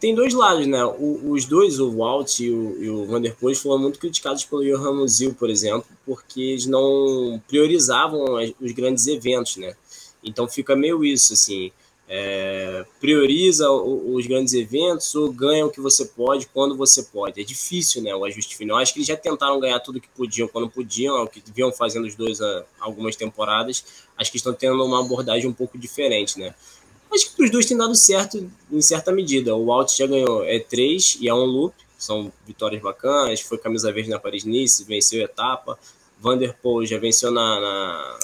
Tem dois lados, né? O, os dois, o Walt e o, e o Van der Poel, foram muito criticados pelo Johan Musil, por exemplo, porque eles não priorizavam os grandes eventos, né? Então fica meio isso, assim é, prioriza os grandes eventos ou ganha o que você pode quando você pode. É difícil, né, o ajuste final. Acho que eles já tentaram ganhar tudo que podiam quando podiam, o que vinham fazendo os dois há algumas temporadas. Acho que estão tendo uma abordagem um pouco diferente, né. Acho que os dois têm dado certo em certa medida. O Alt já ganhou é três e é um loop, são vitórias bacanas. Foi camisa verde na Paris-Nice, venceu a etapa. Vanderpool já venceu na, na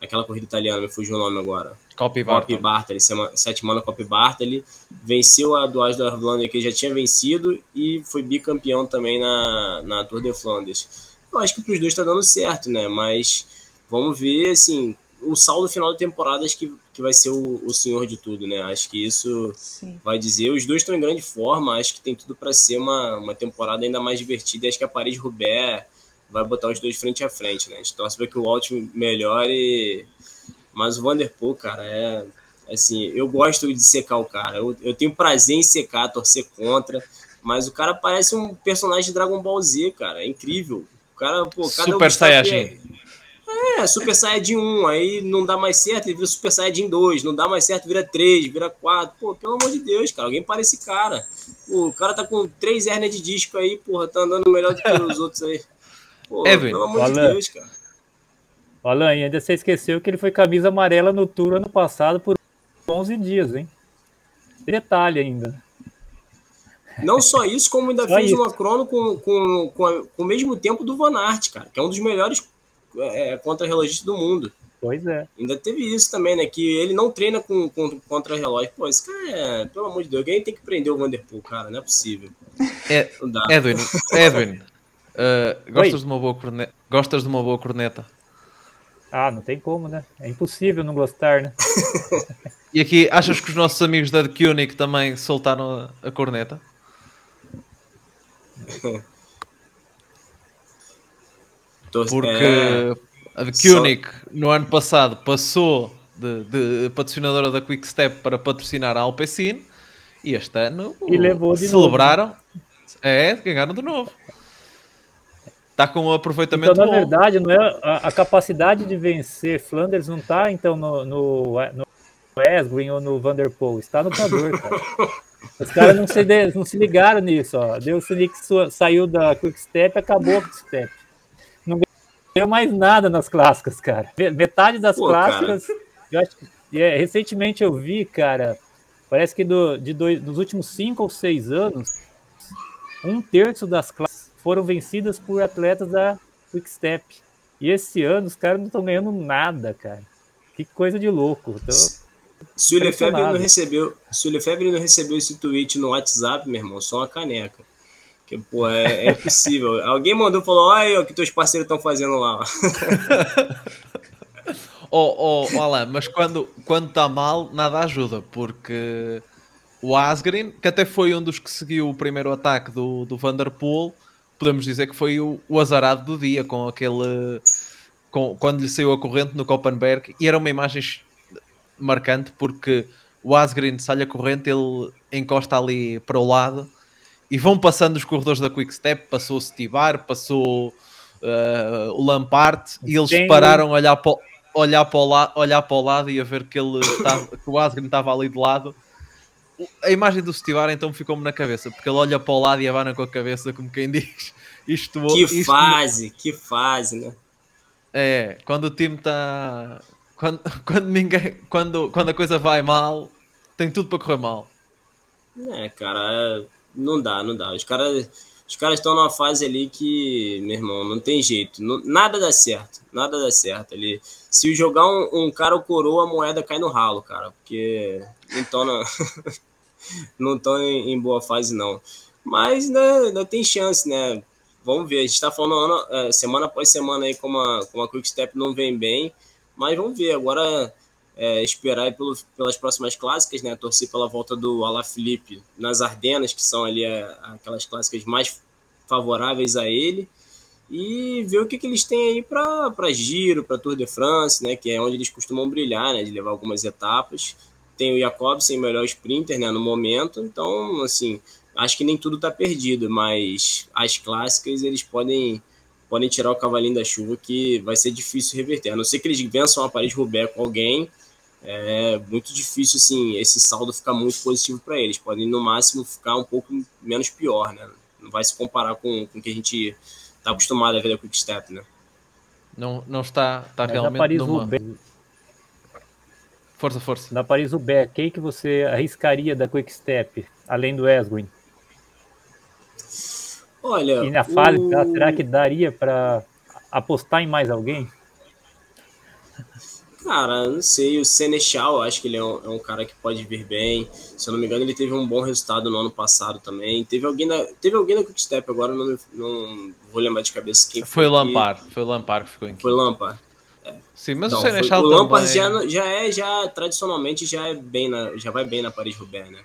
aquela corrida italiana, me fugiu o nome agora. Copy Bartoli. Bartoli, sétima Copy Bartoli. Venceu a Duas da Irlanda, que já tinha vencido, e foi bicampeão também na, na Tour de Flandres. Eu acho que para os dois está dando certo, né? Mas vamos ver, assim, o saldo final da temporada acho que, que vai ser o, o senhor de tudo, né? Acho que isso Sim. vai dizer. Os dois estão em grande forma, acho que tem tudo para ser uma, uma temporada ainda mais divertida. Acho que a Paris-Roubaix vai botar os dois frente a frente, né? A gente torce para que o Walt melhore, mas o Vanderpool, cara, é assim, eu gosto de secar o cara. Eu, eu tenho prazer em secar, torcer contra, mas o cara parece um personagem de Dragon Ball Z, cara. É incrível. O cara, pô, cada Super Saiyajin. É, é, Super Saiyajin 1, aí não dá mais certo, ele vira Super Saiyajin 2, não dá mais certo, vira 3, vira 4. Pô, pelo amor de Deus, cara, alguém para esse cara. Pô, o cara tá com três hernias de disco aí, porra, tá andando melhor do que os outros aí. Pô, Evan, pelo amor Alan, de Deus, cara. Alan, ainda você esqueceu que ele foi camisa amarela no Tour ano passado por 11 dias, hein? Detalhe ainda. Não só isso, como ainda só fez isso. uma crono com, com, com, a, com, o mesmo tempo do Van Aert, cara, que é um dos melhores é, contra-relógios do mundo. Pois é. Ainda teve isso também, né? Que ele não treina com, com contra-relógio. Pô, esse cara é, pelo amor de Deus, alguém tem que prender o Vanderpool, cara, não é possível. É, Edwin, Edwin, Uh, gostas, de uma boa corneta? gostas de uma boa corneta? Ah, não tem como, né? É impossível não gostar, né? e aqui, achas que os nossos amigos da The Koenig também soltaram a, a corneta? Porque é... a The Koenig no ano passado passou de, de patrocinadora da Quick Step para patrocinar a Alpecin e este ano e levou celebraram. Novo. É, ganharam de novo. Tá com um aproveitamento então, na bom. verdade, não é a, a, capacidade de vencer Flanders não está então no, no, no Esgrin ou no Vanderpool, está no Cador, cara. Os caras não se, não se ligaram nisso, ó. Deu o que saiu da Quick Step, acabou a Quick Step. Não ganhou mais nada nas clássicas, cara. Metade das Pô, clássicas. Eu acho, é, recentemente eu vi, cara. Parece que do, de dois, nos últimos cinco ou seis anos, um terço das clássicas foram vencidas por atletas da Quick Step. E esse ano os caras não estão ganhando nada, cara. Que coisa de louco. Tô se o Lefebvre não recebeu, se o Lefebvre não recebeu esse tweet no WhatsApp, meu irmão, só uma caneca. Que, pô, é, é impossível. Alguém mandou falou: olha o que teus parceiros estão fazendo lá. oh, oh, mas quando quando está mal, nada ajuda, porque o Asgreen, que até foi um dos que seguiu o primeiro ataque do, do Vanderpool, podemos dizer que foi o, o azarado do dia com aquele. Com, quando lhe saiu a corrente no Koppenberg e era uma imagem marcante porque o Asgreen sai a corrente, ele encosta ali para o lado e vão passando os corredores da Quick Step. Passou o Stibar, passou uh, o Lampard e eles pararam a olhar para, olhar, para o la, olhar para o lado e a ver que, ele estava, que o Asgreen estava ali de lado a imagem do Stivar então ficou-me na cabeça, porque ele olha para o lado e abana com a cabeça, como quem diz. Isto, que isto, fase, que fase, né? É, quando o time está. Quando, quando, ninguém, quando, quando a coisa vai mal, tem tudo para correr mal. É, cara, não dá, não dá. Os caras os caras estão numa fase ali que, meu irmão, não tem jeito. Não, nada dá certo. Nada dá certo ali. Se jogar um, um cara ou coroa, a moeda cai no ralo, cara. Porque não. não estão em, em, boa fase, não. Mas ainda, ainda tem chance, né? Vamos ver. A gente está falando ano, é, semana após semana aí como a, como a Quick Step não vem bem. Mas vamos ver. Agora é, esperar pelo, pelas próximas clássicas, né? Torcer pela volta do Alaphilippe nas Ardenas, que são ali a, aquelas clássicas mais favoráveis a ele e ver o que, que eles têm aí para Giro, para Tour de France, né, que é onde eles costumam brilhar, né, de levar algumas etapas. Tem o Jacobsen, melhor sprinter né, no momento, então, assim, acho que nem tudo está perdido, mas as clássicas eles podem podem tirar o cavalinho da chuva que vai ser difícil reverter. A não ser que eles vençam a Paris-Roubaix com alguém, é muito difícil, assim, esse saldo ficar muito positivo para eles. Podem, no máximo, ficar um pouco menos pior, né? Não vai se comparar com, com o que a gente está acostumado a ver a Quick Step, né? Não, não está, está realmente Paris numa... Força, força. Na Paris-Roubaix, quem que você arriscaria da Quick Step, além do Eswin? Olha, e na fase, o... será que daria para apostar em mais alguém? Cara, não sei. O Senechal, acho que ele é um, é um, cara que pode vir bem. Se eu não me engano, ele teve um bom resultado no ano passado também. Teve alguém na, teve alguém na Quickstep, agora não, não vou lembrar de cabeça quem foi. Foi o Lampard, foi o Lampard que ficou em Foi o Lampard. É. Sim, mas então, o Senechal foi, O Lampard já, já é, já tradicionalmente, já é bem na, já vai bem na Paris-Roubaix, né?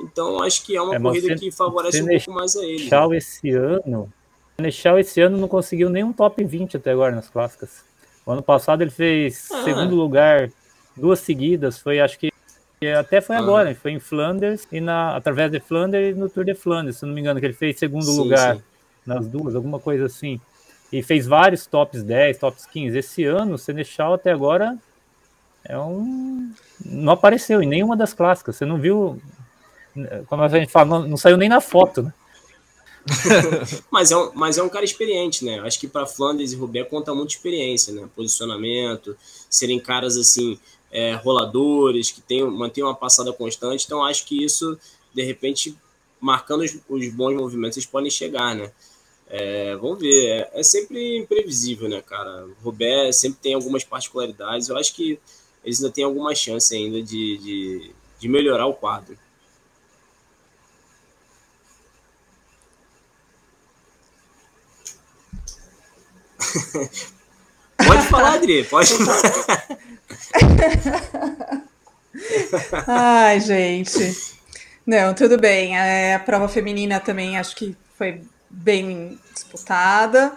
Então, acho que é uma é, corrida que favorece um pouco mais a ele. Senechal né? esse ano... Senechal esse ano não conseguiu nem um top 20 até agora nas clássicas. O ano passado ele fez ah. segundo lugar duas seguidas, foi acho que até foi ah. agora, foi em Flanders e na através de Flanders e no Tour de Flanders, se não me engano, que ele fez segundo sim, lugar sim. nas duas, alguma coisa assim. E fez vários tops 10, tops 15. Esse ano, o Senechal até agora é um não apareceu em nenhuma das clássicas. Você não viu como a gente fala, não, não saiu nem na foto, né? mas, é um, mas é um cara experiente, né? Acho que para Flanders e Roubaix conta muito experiência, né? Posicionamento, serem caras assim, é, roladores, que tem, mantêm uma passada constante. Então acho que isso, de repente, marcando os, os bons movimentos, eles podem chegar, né? É, vamos ver, é, é, sempre imprevisível, né, cara? Roubaix sempre tem algumas particularidades. Eu acho que eles ainda têm alguma chance ainda de, de, de melhorar o quadro. pode falar, Adri, pode falar. Ai, gente. Não, tudo bem. É, a prova feminina também acho que foi bem disputada,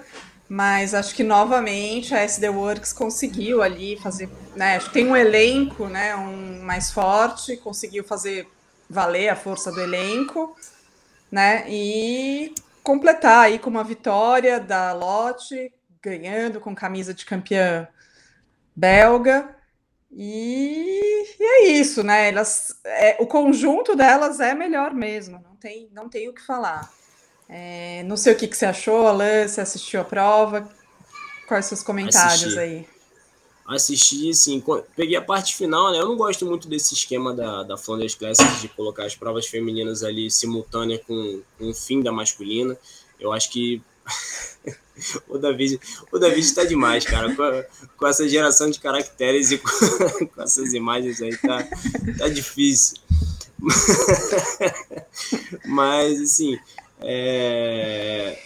mas acho que novamente a SD Works conseguiu ali fazer, né? Acho que tem um elenco, né? Um mais forte, conseguiu fazer valer a força do elenco, né? E completar aí com uma vitória da Lotte, ganhando com camisa de campeã belga. E, e é isso, né? Elas, é, o conjunto delas é melhor mesmo, não tem, não tem o que falar. É, não sei o que, que você achou, Alan, você assistiu a prova? Quais seus comentários Assisti. aí? Assisti, assim, peguei a parte final, né? Eu não gosto muito desse esquema da, da Flanders Classics de colocar as provas femininas ali simultânea com, com o fim da masculina. Eu acho que o David, o David está demais, cara. Com, com, essa geração de caracteres e com, com, essas imagens aí, tá, tá difícil. Mas, assim, é,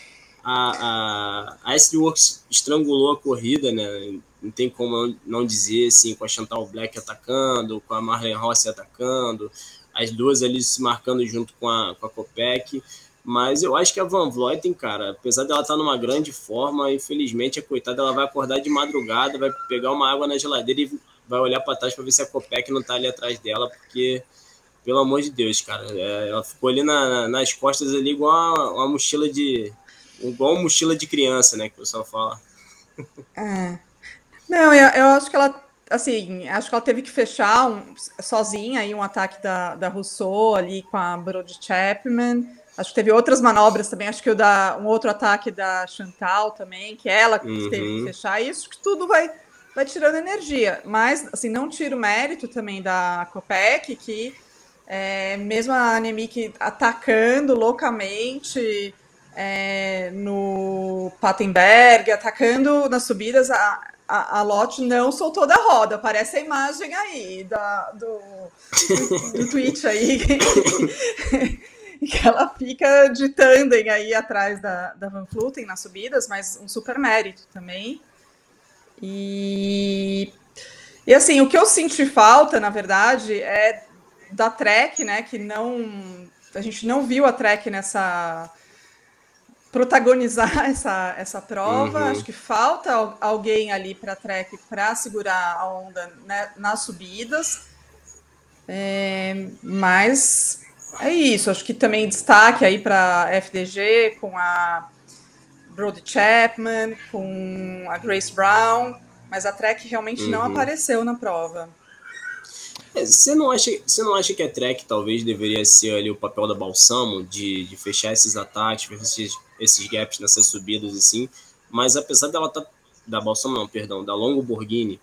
a, a, a S-Works estrangulou a corrida, né? Não tem como não dizer, assim, com a Chantal Black atacando, com a Marlene Rossi atacando, as duas ali se marcando junto com a, com a Copec. Mas eu acho que a Van Vleuten, cara, apesar dela estar tá numa grande forma, infelizmente a coitada ela vai acordar de madrugada, vai pegar uma água na geladeira e vai olhar para trás para ver se a Copec não tá ali atrás dela, porque pelo amor de Deus, cara, é, ela ficou ali na, nas costas ali igual uma, uma, mochila de igual uma mochila de criança, né, que o pessoal fala. É. Não, eu, eu acho que ela assim, acho que ela teve que fechar um, sozinha aí um ataque da, da Rousseau ali com a Brody Chapman. Acho que teve outras manobras também, acho que o da, um outro ataque da Chantal também, que ela uhum. teve que fechar, isso que tudo vai, vai tirando energia. Mas, assim, não tiro o mérito também da Copec, que é, mesmo a Anemic atacando loucamente é, no Patenberg, atacando nas subidas, a, a, a Lot não soltou da roda. Aparece a imagem aí da, do, do, do tweet aí. que ela fica de tandem aí atrás da, da Van Fluten nas subidas, mas um super mérito também. E, e assim, o que eu senti falta, na verdade, é da Trek, né? Que não. A gente não viu a Trek nessa protagonizar essa, essa prova. Uhum. Acho que falta alguém ali para a Trek para segurar a onda né, nas subidas. É, mas é isso. Acho que também destaque aí para FDG com a Brody Chapman, com a Grace Brown, mas a Trek realmente uhum. não apareceu na prova. É, você não, acha, você não acha que a Trek talvez deveria ser ali o papel da Balsamo, de, de fechar esses ataques, esses, esses gaps nessas subidas assim? Mas apesar dela estar. Tá, da Balsamo, não, perdão, da Longo Borghini,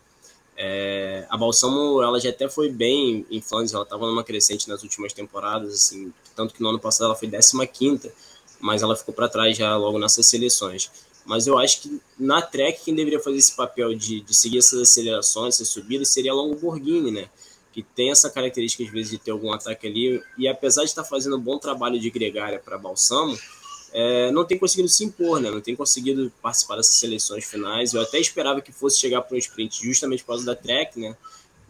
é, a Balsamo ela já até foi bem em Flandres, ela estava numa crescente nas últimas temporadas, assim, tanto que no ano passado ela foi 15 mas ela ficou para trás já logo nessas seleções. Mas eu acho que na Trek quem deveria fazer esse papel de, de seguir essas acelerações, essas subidas, seria a Longo Borghini, né? Que tem essa característica, às vezes, de ter algum ataque ali. E apesar de estar fazendo um bom trabalho de gregária para Balsamo, é, não tem conseguido se impor, né? Não tem conseguido participar dessas seleções finais. Eu até esperava que fosse chegar para um sprint justamente por causa da Trek, né?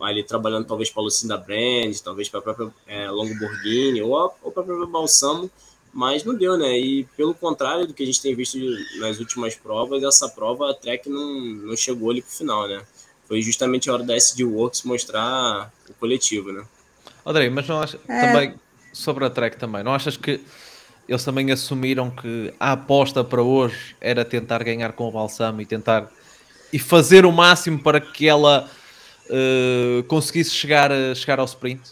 Ali trabalhando talvez para a Lucinda Brand, talvez para a própria é, Longo Borghini ou, ou para a própria Balsamo mas não deu, né? E pelo contrário do que a gente tem visto nas últimas provas, essa prova a Trek não, não chegou ali pro final, né? Foi justamente a hora da SD Works mostrar o coletivo, né? Andrei, mas não acha, é. também sobre a Trek também, não achas que eles também assumiram que a aposta para hoje era tentar ganhar com o Balsamo e tentar e fazer o máximo para que ela uh, conseguisse chegar, chegar ao sprint?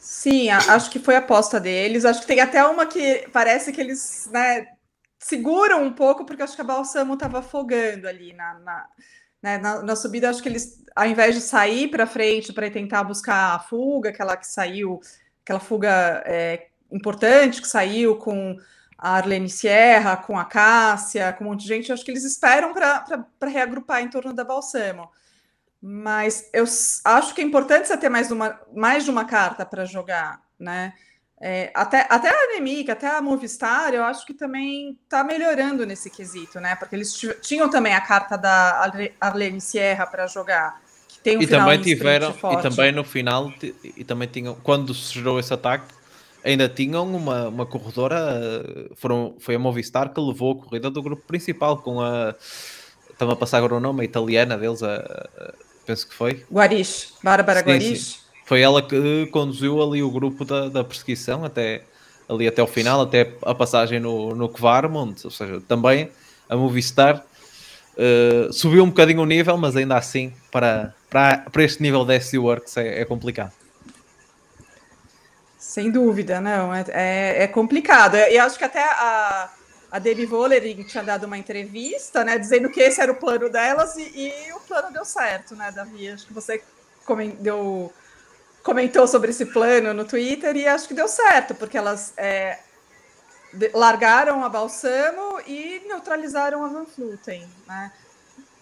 Sim, acho que foi a aposta deles. Acho que tem até uma que parece que eles né, seguram um pouco, porque acho que a Balsamo estava afogando ali na, na, né, na, na, subida. Acho que eles, ao invés de sair para frente para tentar buscar a fuga, aquela que saiu, aquela fuga é, importante que saiu com a Arlene Sierra, com a Cássia, com um monte de gente, acho que eles esperam para reagrupar em torno da Balsamo. Mas eu acho que é importante você ter mais, uma, mais de uma carta para jogar, né? É, até, até a Anemic, até a Movistar, eu acho que também está melhorando nesse quesito, né? Porque eles tinham também a carta da Arlene Sierra para jogar. Que tem um e também tiveram, e também no final, e também tinham, quando se gerou esse ataque, ainda tinham uma, uma corredora, foram, foi a Movistar que levou a corrida do grupo principal com a. Estava a passar agora o nome, a italiana deles, a, a penso que foi. Guarish, Bárbara Guarish. Foi ela que conduziu ali o grupo da, da perseguição até ali até o final, até a passagem no, no Kvarmund, ou seja, também a Movistar uh, subiu um bocadinho o nível, mas ainda assim para, para, para este nível de SC Works é, é complicado. Sem dúvida, não, é, é, é complicado. E acho que até a, a Debbie Vollering tinha dado uma entrevista, né, dizendo que esse era o plano delas e, e o plano deu certo, né, Davi? Acho que você comentou, comentou sobre esse plano no Twitter e acho que deu certo, porque elas é, largaram a Balsamo e neutralizaram a Van Fluten, né?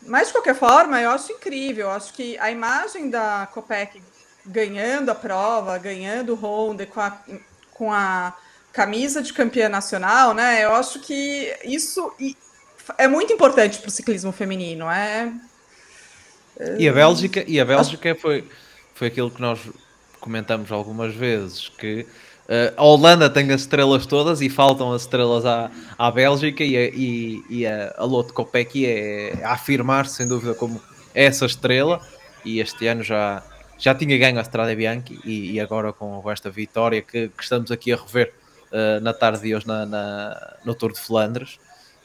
Mas, de qualquer forma, eu acho incrível. Eu acho que a imagem da Copec ganhando a prova, ganhando o Honda com a, com a camisa de campeã nacional, né? Eu acho que isso é muito importante para o ciclismo feminino. É... E a Bélgica, e a Bélgica foi, foi aquilo que nós comentamos algumas vezes, que uh, a Holanda tem as estrelas todas e faltam as estrelas à, à Bélgica e a, e, e a, a Lotte Kopecky é a afirmar sem dúvida como essa estrela e este ano já, já tinha ganho a Strada Bianchi e, e agora com esta vitória que, que estamos aqui a rever uh, na tarde de hoje na, na, no Tour de Flandres.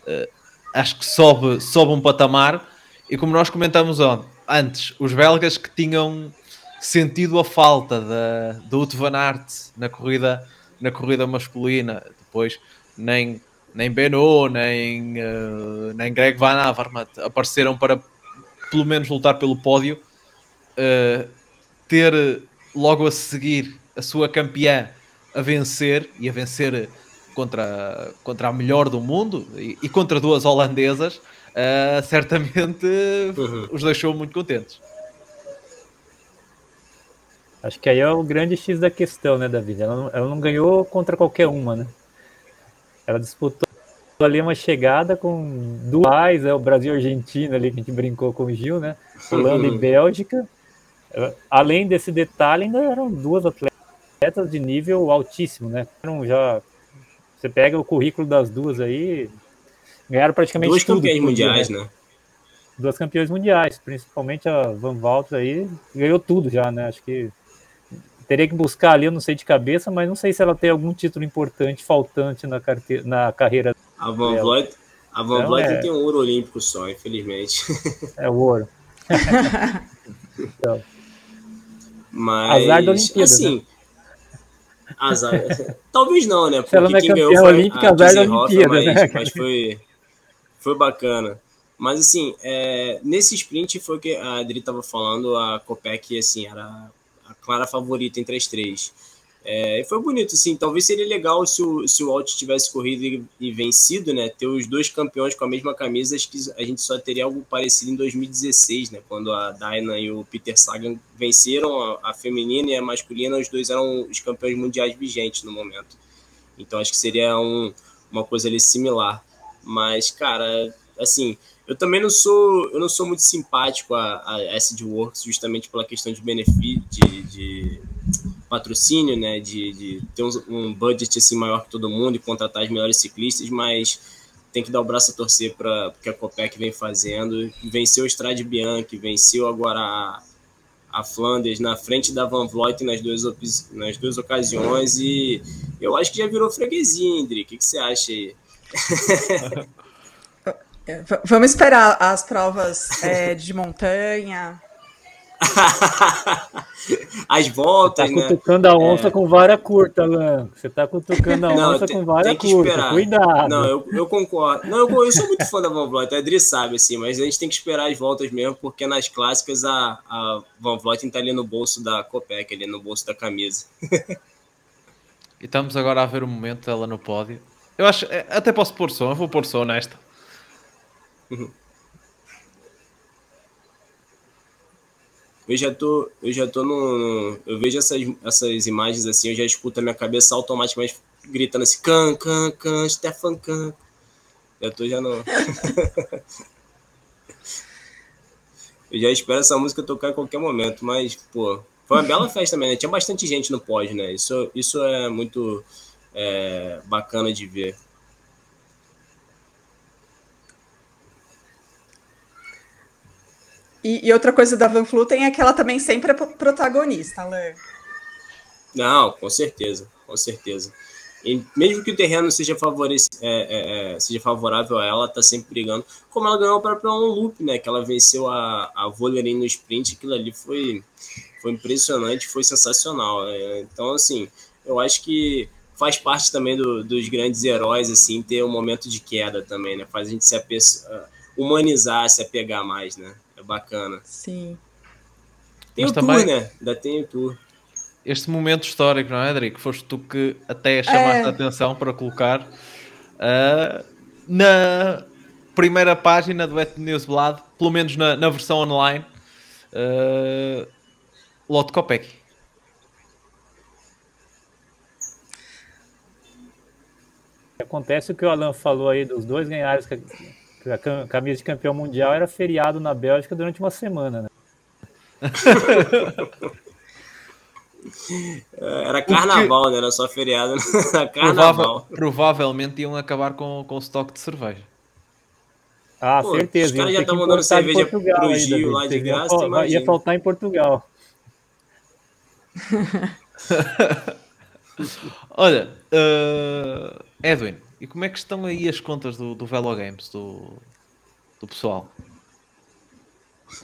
Uh, acho que sobe, sobe um patamar e como nós comentamos antes, os belgas que tinham sentido a falta da, do Wout van Aert na corrida, na corrida masculina, depois nem, nem Beno, nem, uh, nem Greg Van Avermaet apareceram para pelo menos lutar pelo pódio, uh, ter logo a seguir a sua campeã a vencer e a vencer contra, contra a melhor do mundo e, e contra duas holandesas, uh, certamente Uhum. os deixou muito contentes. Acho que aí é o grande X da questão, né, David? Ela não, ela não ganhou contra qualquer uma, né? Ela disputou ali uma chegada com duais, é o Brasil e Argentina ali que a gente brincou com o Gil, né? Holanda e Bélgica. Além desse detalhe, ainda eram duas atletas de nível altíssimo, né? Eram já você pega o currículo das duas aí, ganharam praticamente Duas tudo. que podia, mundiais, né? né? duas campeões mundiais, principalmente a Van Walter aí, ganhou tudo já, né? Acho que teria que buscar ali, eu não sei de cabeça, mas não sei se ela tem algum título importante faltante na, carte... na carreira. A Van. Vleuten, a Van Então, é- tem um ouro olímpico só, infelizmente. É o ouro. Mas, Azar da Olimpíada, assim... Azar. Talvez não, né? Porque não é quem ganhou foi olímpica, a azar da Olimpíada, mas, né? mas foi, foi bacana. Mas, assim, é, nesse sprint foi o que a Adri estava falando, a Copec, assim, era a clara favorita entre as três. É, e foi bonito, assim, talvez seria legal se o, se o Alt tivesse corrido e, e vencido, né, ter os dois campeões com a mesma camisa, acho que a gente só teria algo parecido em 2016, né, quando a Dyna e o Peter Sagan venceram a, a feminina e a masculina, os dois eram os campeões mundiais vigentes no momento. Então acho que seria um, uma coisa ali similar. Mas, cara, assim, eu também não sou, eu não sou muito simpático a, a Acid Works justamente pela questão de benefício, de, de patrocínio, né, de, de ter um, um budget assim maior que todo mundo e contratar as melhores ciclistas, mas tem que dar o braço a torcer para o que a Copec vem fazendo. Venceu o Strade Bianchi, venceu agora a, a Flanders na frente da Van Vleuten nas duas, nas duas ocasiões e eu acho que já virou freguesia, Indri. O que, que você acha aí? É, Vamos esperar as provas é, de montanha. As Tá voltas, né? cutucando a onça com vara curta, Alan. Você tá cutucando a Não, onça tem- com vara tem que curta. esperar. Cuidado. Não, eu, eu concordo. Não, eu, eu sou muito fã da Van Vleuten, a Adri sabe, assim, mas a gente tem que esperar as voltas mesmo, porque nas clássicas a, a Van Vleuten tá ali no bolso da Copec, ali no bolso da camisa. E estamos agora a ver o momento dela no pódio. Eu acho, é, até posso pôr som, eu vou pôr som nesta. Eu já tô, eu já tô no, eu vejo essas, essas imagens assim, eu já escuto a minha cabeça automaticamente gritando assim, can, can, can, Stefan Can. Já tô já no. eu já espero essa música tocar em qualquer momento, mas, pô, foi uma bela festa também, né? Tinha bastante gente no pódio, né? Isso, isso é muito é, bacana de ver. E, e outra coisa da Van Vleuten é que ela também sempre é pro- protagonista, Alain. Não, com certeza, com certeza. E mesmo que o terreno seja, é, é, é, seja favorável a ela, tá sempre brigando. Como ela ganhou para um loop, né? Que ela venceu a, a Volerin no sprint, aquilo ali foi, foi impressionante, foi sensacional. né? Então, assim, eu acho que faz parte também do- dos grandes heróis, assim, ter um momento de queda também, né? Faz a gente se humanizar, se apegar mais, né? É bacana. Sim. Tem Mas o também- tour, né? Ainda tem o tour. Este momento histórico, não é, Adri? Que foste tu que até chamaste É. a atenção para colocar ah, na primeira página do Et Newsblad, pelo menos na, na versão online, uh, Lotte Copec. Acontece o que o Alan falou aí dos dois ganharam que a cam- camisa de campeão mundial era feriado na Bélgica durante uma semana, né? Era carnaval, né? Era só feriado. Era Provável- carnaval. provavelmente iam acabar com, com o estoque de cerveja. Ah, Pô, certeza. os caras já ter que tavam dando importar de cerveja Portugal pro Gil lá de graça, Ia imagina. faltar em Portugal. Olha, uh, Edwin, e como é que estão aí as contas do, do Velo Games, do, do pessoal?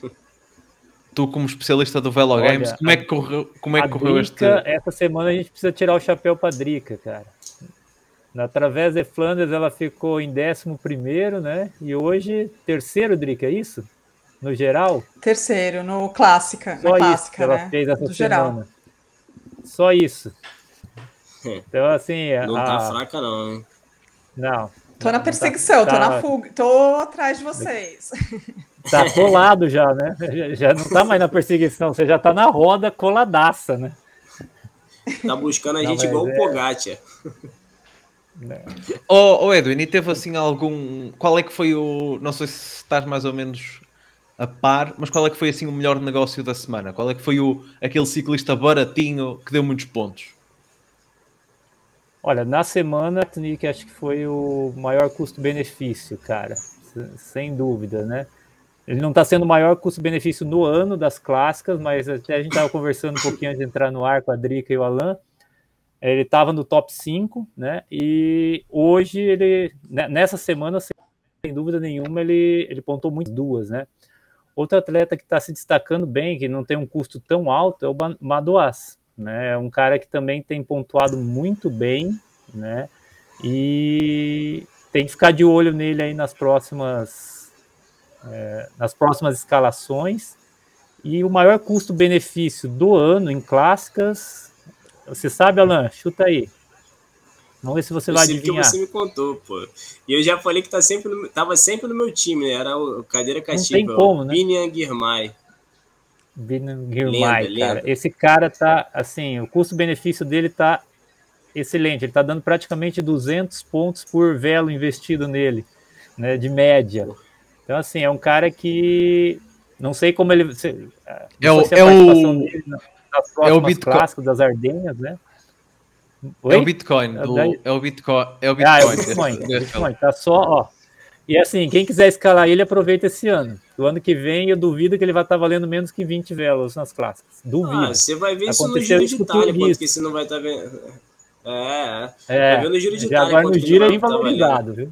Tu, como especialista do Velo Olha, Games, como é que correu, como é A que correu este. Drica, essa semana a gente precisa tirar o chapéu para Drica, cara. Na Través de Flanders ela ficou em 11 primeiro, né? E hoje, terceiro, Drica, é isso? No geral? Terceiro, no clássica, Só na isso clássica, que ela né? fez essa Do geral. semana. Só isso. Então, assim, Não a- tá fraca, não. hein? Não. Tô na perseguição, tá, tô na fuga, tô atrás de vocês. Tá colado já, né? Já, já não tá mais na perseguição, você já tá na roda coladaça, né? Tá buscando a não, gente igual é... o Pogacar. Ô oh, oh Edwin, e teve assim algum. Qual é que foi o. Não sei se estás mais ou menos a par, mas qual é que foi assim o melhor negócio da semana? Qual é que foi o, aquele ciclista baratinho que deu muitos pontos? Olha, na semana, Nick, acho que foi o maior custo-benefício, cara, sem dúvida, né? Ele não está sendo o maior custo-benefício no ano das clássicas, mas até a gente estava conversando um pouquinho antes de entrar no ar com a Drica e o Alan. Ele estava no top 5, né? E hoje ele, né, nessa semana, sem dúvida nenhuma, ele, ele pontou muito duas, né? Outro atleta que está se destacando bem, que não tem um custo tão alto, é o Madoas né? É um cara que também tem pontuado muito bem, né? E tem que ficar de olho nele aí nas próximas é, nas próximas escalações. E o maior custo-benefício do ano em clássicas, você sabe, Alan? Chuta aí. Vamos ver se você eu vai adivinhar. que você me contou, pô. E eu já falei que tá sempre no, tava sempre no meu time, né? Era o cadeira cativa, Não tem como, né? Binian Girmay. Girmay, cara. Esse cara tá, assim, o custo-benefício dele tá excelente. Ele tá dando praticamente 200 pontos por velo investido nele, né, de média. Então, assim, é um cara que não sei como ele. Se, é o, é o, é o Bitcoin. clássico das Ardenhas, né? Oi? É o Bitcoin. Do, é o Bitcoin. É o Bitcoin. Ah, é o Bitcoin. Bitcoin. Bitcoin. Tá só, ó. E assim, quem quiser escalar ele, aproveita esse ano. Do ano que vem, eu duvido que ele vai estar valendo menos que 20 velas nas clássicas. Duvido. Ah, você vai ver isso no Giro de Itália, porque você não vai estar vendo. É, é. Vai ver no Giro de Itália. Agora no Giro é bem valorizado, viu?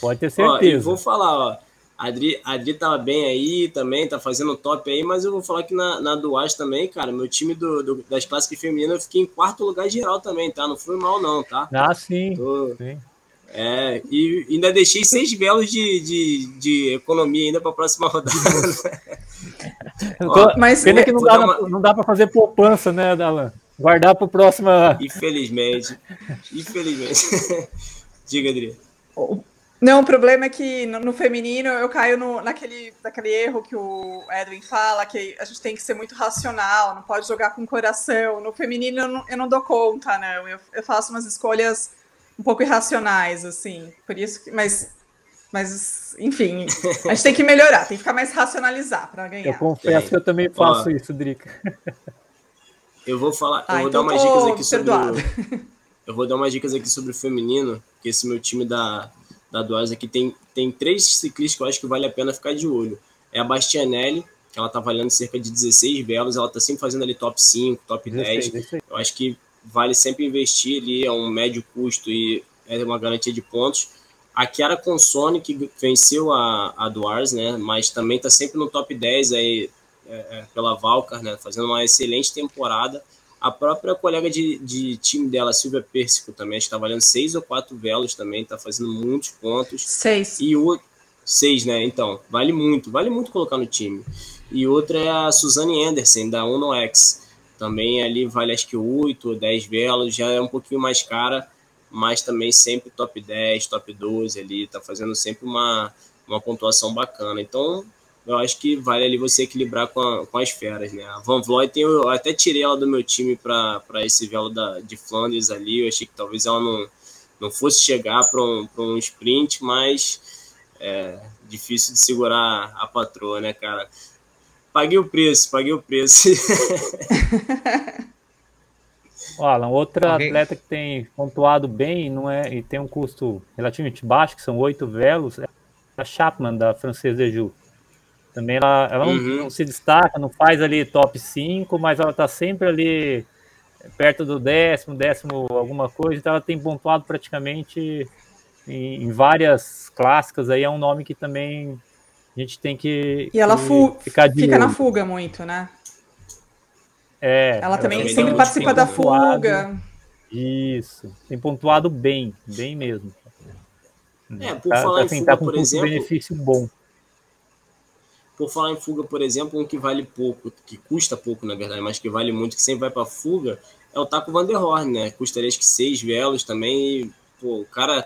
Pode ter certeza. Ó, vou falar, ó. A Adri, a Adri tava bem aí também, tá fazendo top aí, mas eu vou falar que na, na Duas também, cara, meu time do, do, das clássicas femininas eu fiquei em quarto lugar geral também, tá? Não fui mal, não, tá? Ah, sim. Tô... sim. É, e ainda deixei seis velos de, de, de economia ainda para a próxima rodada. Ó, mas pena que não dá, uma... não dá para fazer poupança, né, Dalan? Guardar para o próximo. Infelizmente. Infelizmente. Diga, Adri. Não, o problema é que no, no feminino eu caio no, naquele, naquele erro que o Edwin fala, que a gente tem que ser muito racional, não pode jogar com o coração. No feminino eu não, eu não dou conta, não. Eu, eu faço umas escolhas um pouco irracionais, assim. Por isso que. Mas, mas enfim, a gente tem que melhorar, tem que ficar mais racionalizar para ganhar. Eu confesso que eu também faço Ó, isso, Drica. Eu vou falar, ah, eu vou então dar umas dicas aqui perdoado. sobre. O, eu vou dar umas dicas aqui sobre o feminino, que esse meu time da, da Duas aqui tem, tem três ciclistas que eu acho que vale a pena ficar de olho. É a Bastianelli, que ela tá valendo cerca de 16 velas, ela tá sempre fazendo ali top 5, top 10. 16. Eu acho que vale sempre investir ali, é um médio custo e é uma garantia de pontos. A Chiara Consone, que venceu a, a Duars, né, mas também está sempre no top 10 aí, é, é, pela Valcar, né, fazendo uma excelente temporada. A própria colega de, de time dela, Silvia Persico, também está valendo seis ou quatro velos também, está fazendo muitos pontos. Seis. E o seis, né? Então, vale muito, vale muito colocar no time. E outra é a Suzane Anderson, da Uno X também ali vale acho que 8 ou 10 velas, já é um pouquinho mais cara, mas também sempre top 10, top 12 ali, tá fazendo sempre uma, uma pontuação bacana. Então, eu acho que vale ali você equilibrar com, a, com as feras, né? A Van Vleuten, eu até tirei ela do meu time para esse velo da, de Flandres ali, eu achei que talvez ela não, não fosse chegar para um, um sprint, mas é difícil de segurar a patroa, né, cara? Paguei o preço, paguei o preço. Alan, outra okay. atleta que tem pontuado bem não é, e tem um custo relativamente baixo, que são oito velos, é a Chapman, da Francesa de Ju. Também ela, ela uhum. não, não, se destaca, não faz ali top 5, mas ela está sempre ali perto do décimo, décimo alguma coisa, então ela tem pontuado praticamente em, em várias clássicas, aí é um nome que também a gente tem que. E ela fu ficar fica na fuga muito, né? É. Ela também sempre participa da fuga. Isso. Tem pontuado bem, bem mesmo. É, por tá, falar assim, em fuga, tá com por exemplo. benefício bom. Por falar em fuga, por exemplo, um que vale pouco, que custa pouco, na verdade, mas que vale muito, que sempre vai para fuga, é o Taco Van der Horn, né? Custaria acho que seis velos também. E, pô, o cara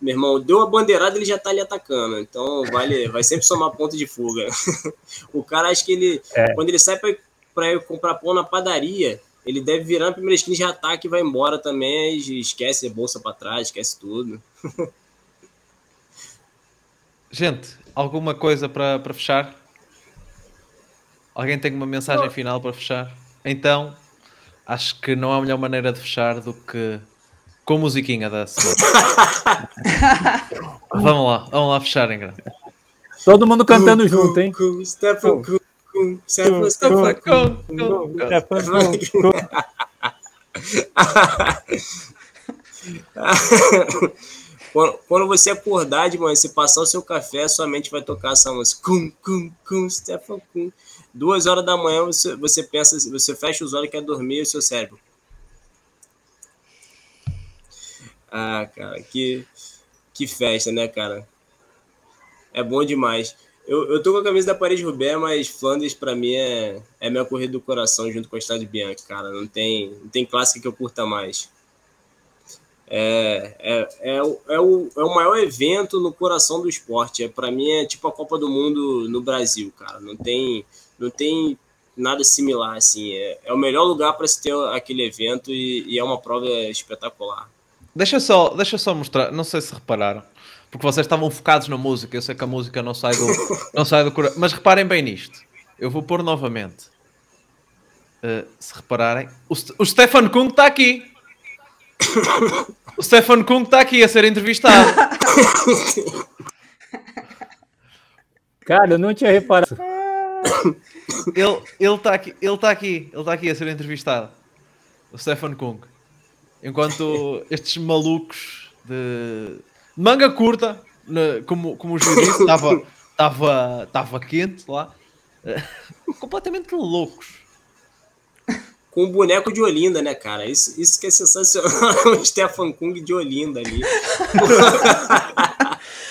meu irmão, deu a bandeirada, ele já tá ali atacando. Então vale, vai sempre somar ponto de fuga. o cara acha que ele, É. quando ele sai para ir comprar pão na padaria, ele deve virar na primeira esquina e já ataca e vai embora também. e Esquece a bolsa para trás, esquece tudo. Gente, alguma coisa para para fechar? Alguém tem uma mensagem final para fechar? Então, acho que não há melhor maneira de fechar do que com a musiquinha da vamos lá, vamos lá fechar em grande. Todo mundo cantando junto, hein? É. Quando, quando você acordar de manhã, você passar o seu café, sua mente vai tocar essa música. Cum, cum, cum, Stefan Cum. Duas horas da manhã você, você pensa, você fecha os olhos e quer dormir e o seu cérebro. Ah, cara, que, que festa, né, cara? É bom demais. Eu, eu tô com a camisa da Paris Roubaix, mas Flandres pra mim é, é minha corrida do coração junto com a Estrada Bianca, cara. Não tem, não tem clássica que eu curta mais. É, é, é, o, é, o, é o maior evento no coração do esporte. É, para mim é tipo a Copa do Mundo no Brasil, cara. Não tem, não tem nada similar assim. É, é o melhor lugar para se ter aquele evento e, e é uma prova espetacular. Deixa só, deixa só mostrar, não sei se repararam, porque vocês estavam focados na música, eu sei que a música não sai do, não sai do coração, mas reparem bem nisto. Eu vou pôr novamente. Uh, se repararem, o, St- o Stefan Kung está aqui. O Stefan Kung está aqui a ser entrevistado. Cara, eu não tinha reparado. Ele ele está aqui, ele está aqui, ele está aqui a ser entrevistado. O Stefan Kung. Enquanto estes malucos de manga curta, como, como o Gil disse, estava estava estava quente lá, eh, completamente loucos. Com o boneco de Olinda, né, cara? Isso, isso que é sensacional. o Stefan Kung de Olinda ali.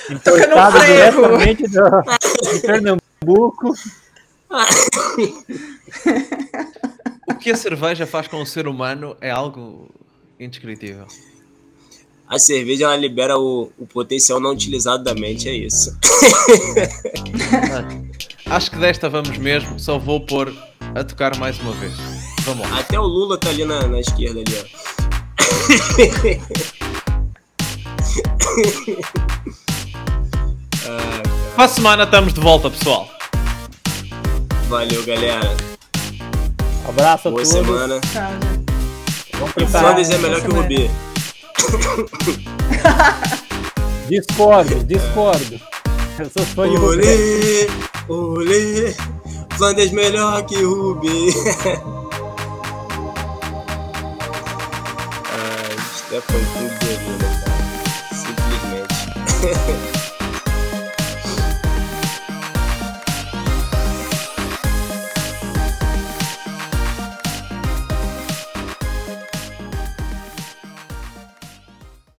Importado frevo. diretamente do, de Pernambuco. O que a cerveja faz com o ser humano é algo indescritível. A cerveja ela libera o, o potencial não utilizado da mente, é isso. Acho que desta vamos mesmo, só vou pôr a tocar mais uma vez. Vamos lá. Até o Lula tá ali na, na esquerda ali, ó. Para a semana estamos de volta, pessoal. Valeu, galera. Abraço a Boa todos. semana. Tchau. Vamos preparar. Flanders é melhor que o Rubi. Discordo, discordo. Eu sou fã de. Olê, olê. Flanders melhor que o Rubi. Ai, Stefan de Olinda, cara. Simplesmente.